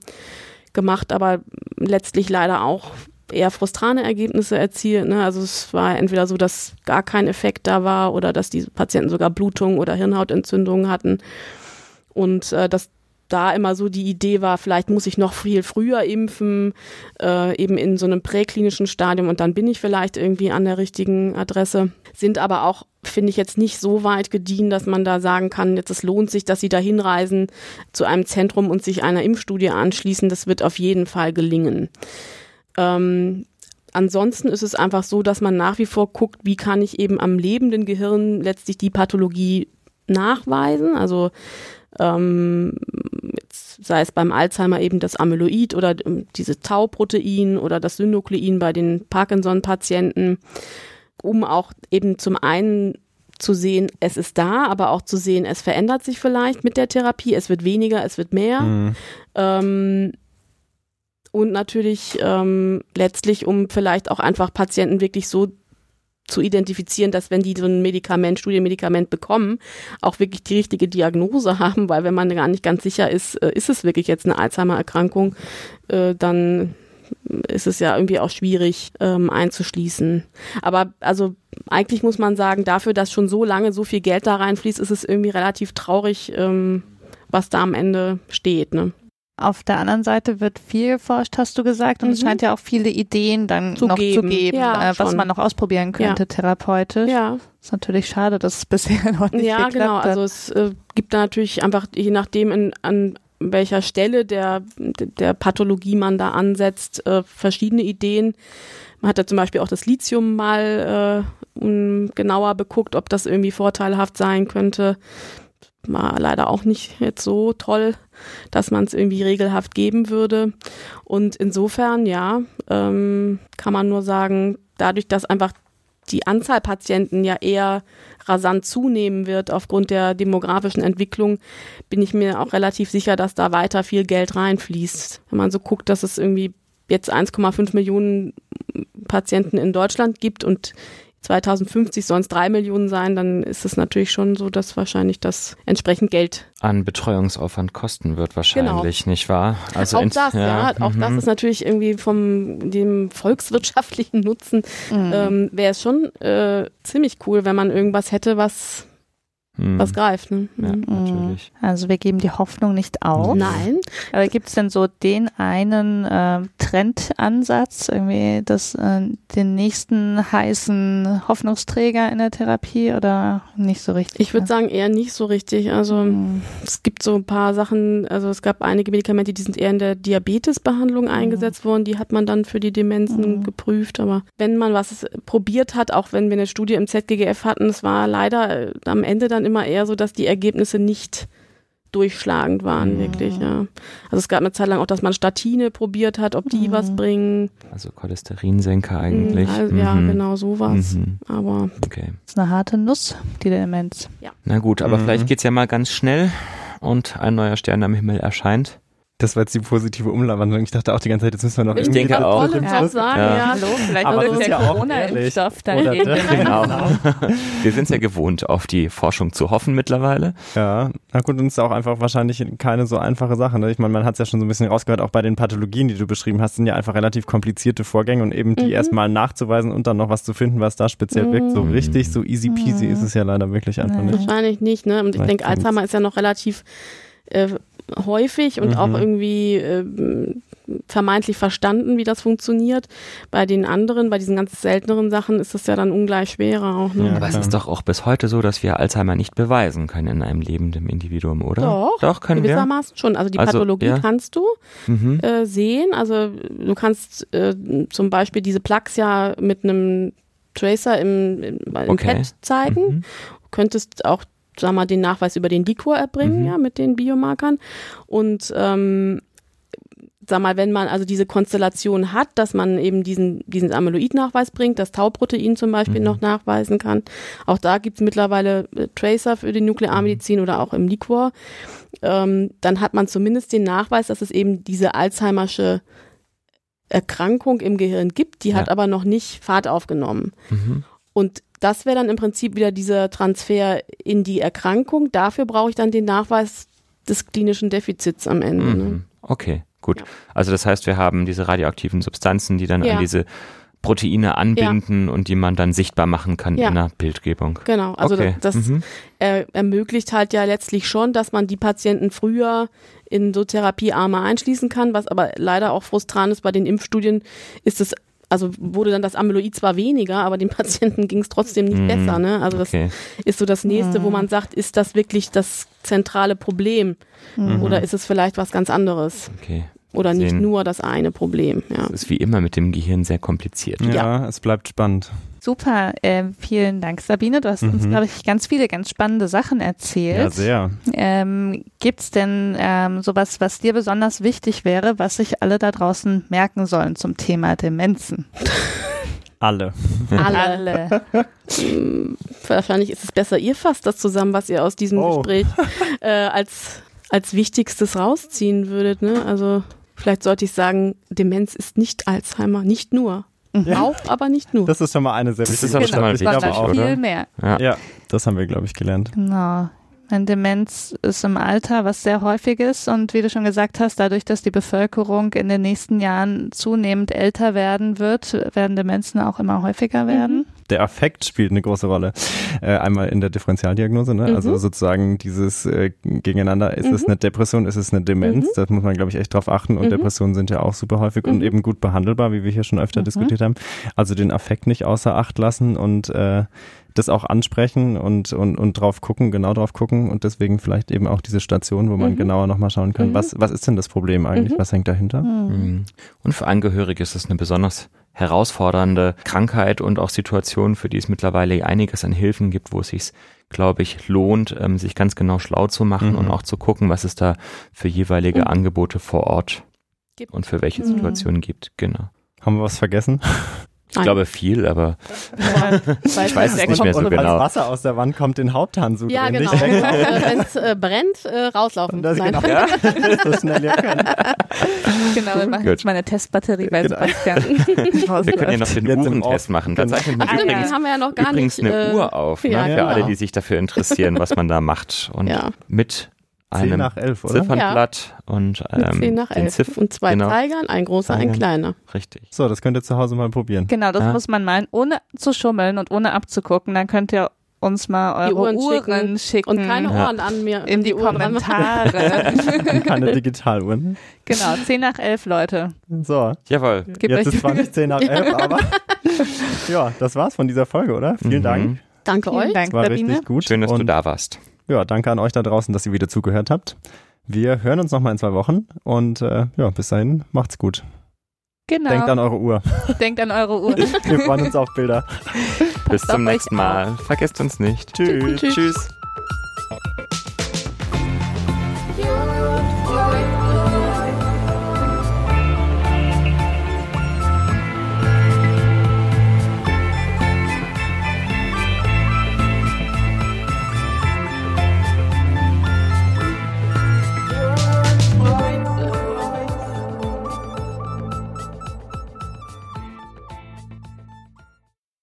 gemacht, aber letztlich leider auch eher frustrane Ergebnisse erzielt. Ne? Also es war entweder so, dass gar kein Effekt da war oder dass die Patienten sogar Blutungen oder Hirnhautentzündungen hatten. Und äh, das da immer so die Idee war, vielleicht muss ich noch viel früher impfen, äh, eben in so einem präklinischen Stadium und dann bin ich vielleicht irgendwie an der richtigen Adresse. Sind aber auch, finde ich, jetzt nicht so weit gediehen, dass man da sagen kann, jetzt es lohnt sich, dass sie da hinreisen zu einem Zentrum und sich einer Impfstudie anschließen. Das wird auf jeden Fall gelingen. Ähm, ansonsten ist es einfach so, dass man nach wie vor guckt, wie kann ich eben am lebenden Gehirn letztlich die Pathologie nachweisen. Also ähm, sei es beim Alzheimer eben das Amyloid oder ähm, dieses Tau-Protein oder das Synnuklein bei den Parkinson-Patienten, um auch eben zum einen zu sehen, es ist da, aber auch zu sehen, es verändert sich vielleicht mit der Therapie, es wird weniger, es wird mehr. Mhm. Ähm, und natürlich ähm, letztlich, um vielleicht auch einfach Patienten wirklich so zu identifizieren, dass wenn die so ein Medikament, Studienmedikament bekommen, auch wirklich die richtige Diagnose haben, weil wenn man gar nicht ganz sicher ist, äh, ist es wirklich jetzt eine Alzheimer-Erkrankung, äh, dann ist es ja irgendwie auch schwierig ähm, einzuschließen. Aber also eigentlich muss man sagen, dafür, dass schon so lange so viel Geld da reinfließt, ist es irgendwie relativ traurig, ähm, was da am Ende steht. Ne? Auf der anderen Seite wird viel geforscht, hast du gesagt, und mhm. es scheint ja auch viele Ideen dann zu noch geben. zu geben, ja, äh, was man noch ausprobieren könnte, ja. therapeutisch. Ja. Ist natürlich schade, dass es bisher noch nicht ja, geklappt genau. hat. Ja, genau. Also es äh, gibt da natürlich einfach, je nachdem, in, an welcher Stelle der, der Pathologie man da ansetzt, äh, verschiedene Ideen. Man hat ja zum Beispiel auch das Lithium mal äh, genauer beguckt, ob das irgendwie vorteilhaft sein könnte war leider auch nicht jetzt so toll, dass man es irgendwie regelhaft geben würde. Und insofern, ja, ähm, kann man nur sagen, dadurch, dass einfach die Anzahl Patienten ja eher rasant zunehmen wird aufgrund der demografischen Entwicklung, bin ich mir auch relativ sicher, dass da weiter viel Geld reinfließt. Wenn man so guckt, dass es irgendwie jetzt 1,5 Millionen Patienten in Deutschland gibt und 2050 sollen es drei Millionen sein, dann ist es natürlich schon so, dass wahrscheinlich das entsprechend Geld an Betreuungsaufwand kosten wird wahrscheinlich, genau. nicht wahr? Also auch das, ja, ja auch das mhm. ist natürlich irgendwie vom dem volkswirtschaftlichen Nutzen mhm. ähm, wäre es schon äh, ziemlich cool, wenn man irgendwas hätte, was. Was greift. Ne? Ja, mhm. natürlich. Also wir geben die Hoffnung nicht auf. Nein. Aber gibt es denn so den einen äh, Trendansatz, irgendwie das, äh, den nächsten heißen Hoffnungsträger in der Therapie oder nicht so richtig? Ich würde sagen eher nicht so richtig. Also mhm. es gibt so ein paar Sachen, also es gab einige Medikamente, die sind eher in der Diabetesbehandlung mhm. eingesetzt worden, die hat man dann für die Demenzen mhm. geprüft. Aber wenn man was probiert hat, auch wenn wir eine Studie im ZGGF hatten, es war leider äh, am Ende dann immer eher so, dass die Ergebnisse nicht durchschlagend waren, mhm. wirklich, ja. Also es gab eine Zeit lang auch, dass man Statine probiert hat, ob die mhm. was bringen. Also Cholesterinsenker eigentlich. Mhm, also, ja, genau sowas. Mhm. Aber okay. Das ist eine harte Nuss, die Demenz. Ja. Na gut, aber vielleicht geht es ja mal ganz schnell und ein neuer Stern am Himmel erscheint. Das war jetzt die positive Umwandlung. Ich dachte auch die ganze Zeit, jetzt müssen wir noch ich irgendwie denke auch. Ja. Sagen, ja. ja. Hallo, vielleicht Aber ist der ja Corona-Impfstoff da Genau. wir sind ja gewohnt, auf die Forschung zu hoffen mittlerweile. Ja, na gut, und es ist auch einfach wahrscheinlich keine so einfache Sache. Ne? Ich meine, man hat es ja schon so ein bisschen rausgehört, auch bei den Pathologien, die du beschrieben hast, sind ja einfach relativ komplizierte Vorgänge und eben die mhm. erstmal nachzuweisen und dann noch was zu finden, was da speziell mhm. wirkt. So richtig, so easy peasy mhm. ist es ja leider wirklich einfach nicht. Wahrscheinlich nicht, ne? Und ich denke, Alzheimer ist ja noch relativ äh, häufig und mhm. auch irgendwie äh, vermeintlich verstanden, wie das funktioniert. Bei den anderen, bei diesen ganz selteneren Sachen ist es ja dann ungleich schwerer auch. Ne? Ja, Aber es ist doch auch bis heute so, dass wir Alzheimer nicht beweisen können in einem lebenden Individuum, oder? Doch, doch können gewissermaßen wir? schon. Also die also, Pathologie ja. kannst du mhm. äh, sehen. Also du kannst äh, zum Beispiel diese Plaques ja mit einem Tracer im, im, im okay. Pad zeigen. Mhm. könntest auch sag mal, den Nachweis über den Liquor erbringen, mhm. ja, mit den Biomarkern. Und ähm, sag mal, wenn man also diese Konstellation hat, dass man eben diesen, diesen Amyloid-Nachweis bringt, das Tauprotein zum Beispiel mhm. noch nachweisen kann. Auch da gibt's mittlerweile äh, Tracer für die Nuklearmedizin oder auch im Liquor. Ähm, dann hat man zumindest den Nachweis, dass es eben diese Alzheimersche Erkrankung im Gehirn gibt, die ja. hat aber noch nicht Fahrt aufgenommen. Mhm. Und das wäre dann im Prinzip wieder dieser Transfer in die Erkrankung. Dafür brauche ich dann den Nachweis des klinischen Defizits am Ende. Ne? Mhm. Ne? Okay, gut. Also das heißt, wir haben diese radioaktiven Substanzen, die dann ja. an diese Proteine anbinden ja. und die man dann sichtbar machen kann ja. in der Bildgebung. Genau, also okay. das, das mhm. er, ermöglicht halt ja letztlich schon, dass man die Patienten früher in so Therapiearme einschließen kann, was aber leider auch frustrant ist bei den Impfstudien, ist es also wurde dann das Amyloid zwar weniger, aber den Patienten ging es trotzdem nicht mm, besser. Ne? Also okay. das ist so das Nächste, wo man sagt, ist das wirklich das zentrale Problem mm. oder ist es vielleicht was ganz anderes? Okay. Oder nicht nur das eine Problem. Ja. Das ist wie immer mit dem Gehirn sehr kompliziert. Ja, ja. es bleibt spannend. Super, äh, vielen Dank, Sabine. Du hast mhm. uns, glaube ich, ganz viele ganz spannende Sachen erzählt. Ja, sehr. Ähm, Gibt es denn ähm, sowas, was dir besonders wichtig wäre, was sich alle da draußen merken sollen zum Thema Demenzen? Alle. Alle. Hm, wahrscheinlich ist es besser, ihr fasst das zusammen, was ihr aus diesem oh. Gespräch äh, als, als Wichtigstes rausziehen würdet. Ne? Also vielleicht sollte ich sagen, Demenz ist nicht Alzheimer, nicht nur. Ja. Auch, aber nicht nur. Das ist schon mal eine sehr wichtige Das ist aber schon mal wichtig, auch, viel mehr. Ja. ja, das haben wir, glaube ich, gelernt. Genau. Eine Demenz ist im Alter was sehr häufiges und wie du schon gesagt hast, dadurch, dass die Bevölkerung in den nächsten Jahren zunehmend älter werden wird, werden Demenzen auch immer häufiger werden. Mhm. Der Affekt spielt eine große Rolle. Äh, einmal in der Differentialdiagnose, ne? Also mhm. also sozusagen dieses äh, Gegeneinander, ist mhm. es eine Depression, ist es eine Demenz? Mhm. Das muss man, glaube ich, echt drauf achten. Und mhm. Depressionen sind ja auch super häufig und mhm. eben gut behandelbar, wie wir hier schon öfter diskutiert haben. Also den Affekt nicht außer Acht lassen und äh, das auch ansprechen und, und, und drauf gucken, genau drauf gucken und deswegen vielleicht eben auch diese Station, wo man mhm. genauer nochmal schauen kann, mhm. was, was ist denn das Problem eigentlich, mhm. was hängt dahinter? Mhm. Mhm. Und für Angehörige ist es eine besonders herausfordernde Krankheit und auch Situation, für die es mittlerweile einiges an Hilfen gibt, wo es sich, glaube ich, lohnt, ähm, sich ganz genau schlau zu machen und mhm. auch zu gucken, was es da für jeweilige Angebote vor Ort gibt. und für welche Situationen gibt. Genau. Haben wir was vergessen? Ich Nein. glaube viel, aber ja, ich weiß es nicht mehr so genau. Als Wasser aus der Wand kommt den Haupthahn Ja, genau. Wenn es äh, brennt, äh, rauslaufen. Das Nein. Genau. Ja? so schnell ihr könnt. Genau, wir machen jetzt meine Testbatterie bei genau. Sebastian. wir können ja noch den Uhrentest machen. Da zeichnet man übrigens, haben wir ja noch gar übrigens nicht, eine äh, Uhr auf, ne, ja, für genau. alle, die sich dafür interessieren, was man da macht. Und mit einem nach elf, oder? Ziffernblatt ja. und ähm, 10 nach 11 Ziff und zwei genau. Zeigern, ein großer, ein kleiner. Richtig. So, das könnt ihr zu Hause mal probieren. Genau, das ja. muss man meinen, ohne zu schummeln und ohne abzugucken. Dann könnt ihr uns mal eure Uhren, Uhren schicken. schicken. Und keine Ohren ja. an mir. In die, die Kommentare. keine Digitaluhren. Genau, 10 nach 11, Leute. So. Jawohl. Gib Jetzt ist zwar nicht 10 nach 11, aber ja, das war's von dieser Folge, oder? Vielen mhm. Dank. Danke Vielen euch. Dank, das war Sabine. richtig gut. Schön, dass und du da warst. Ja, danke an euch da draußen, dass ihr wieder zugehört habt. Wir hören uns nochmal in zwei Wochen und äh, ja, bis dahin macht's gut. Genau. Denkt an eure Uhr. Denkt an eure Uhr. Wir freuen uns auf Bilder. Bis zum nächsten Mal. Vergesst uns nicht. Tschüss. Tschüss. Tschüss.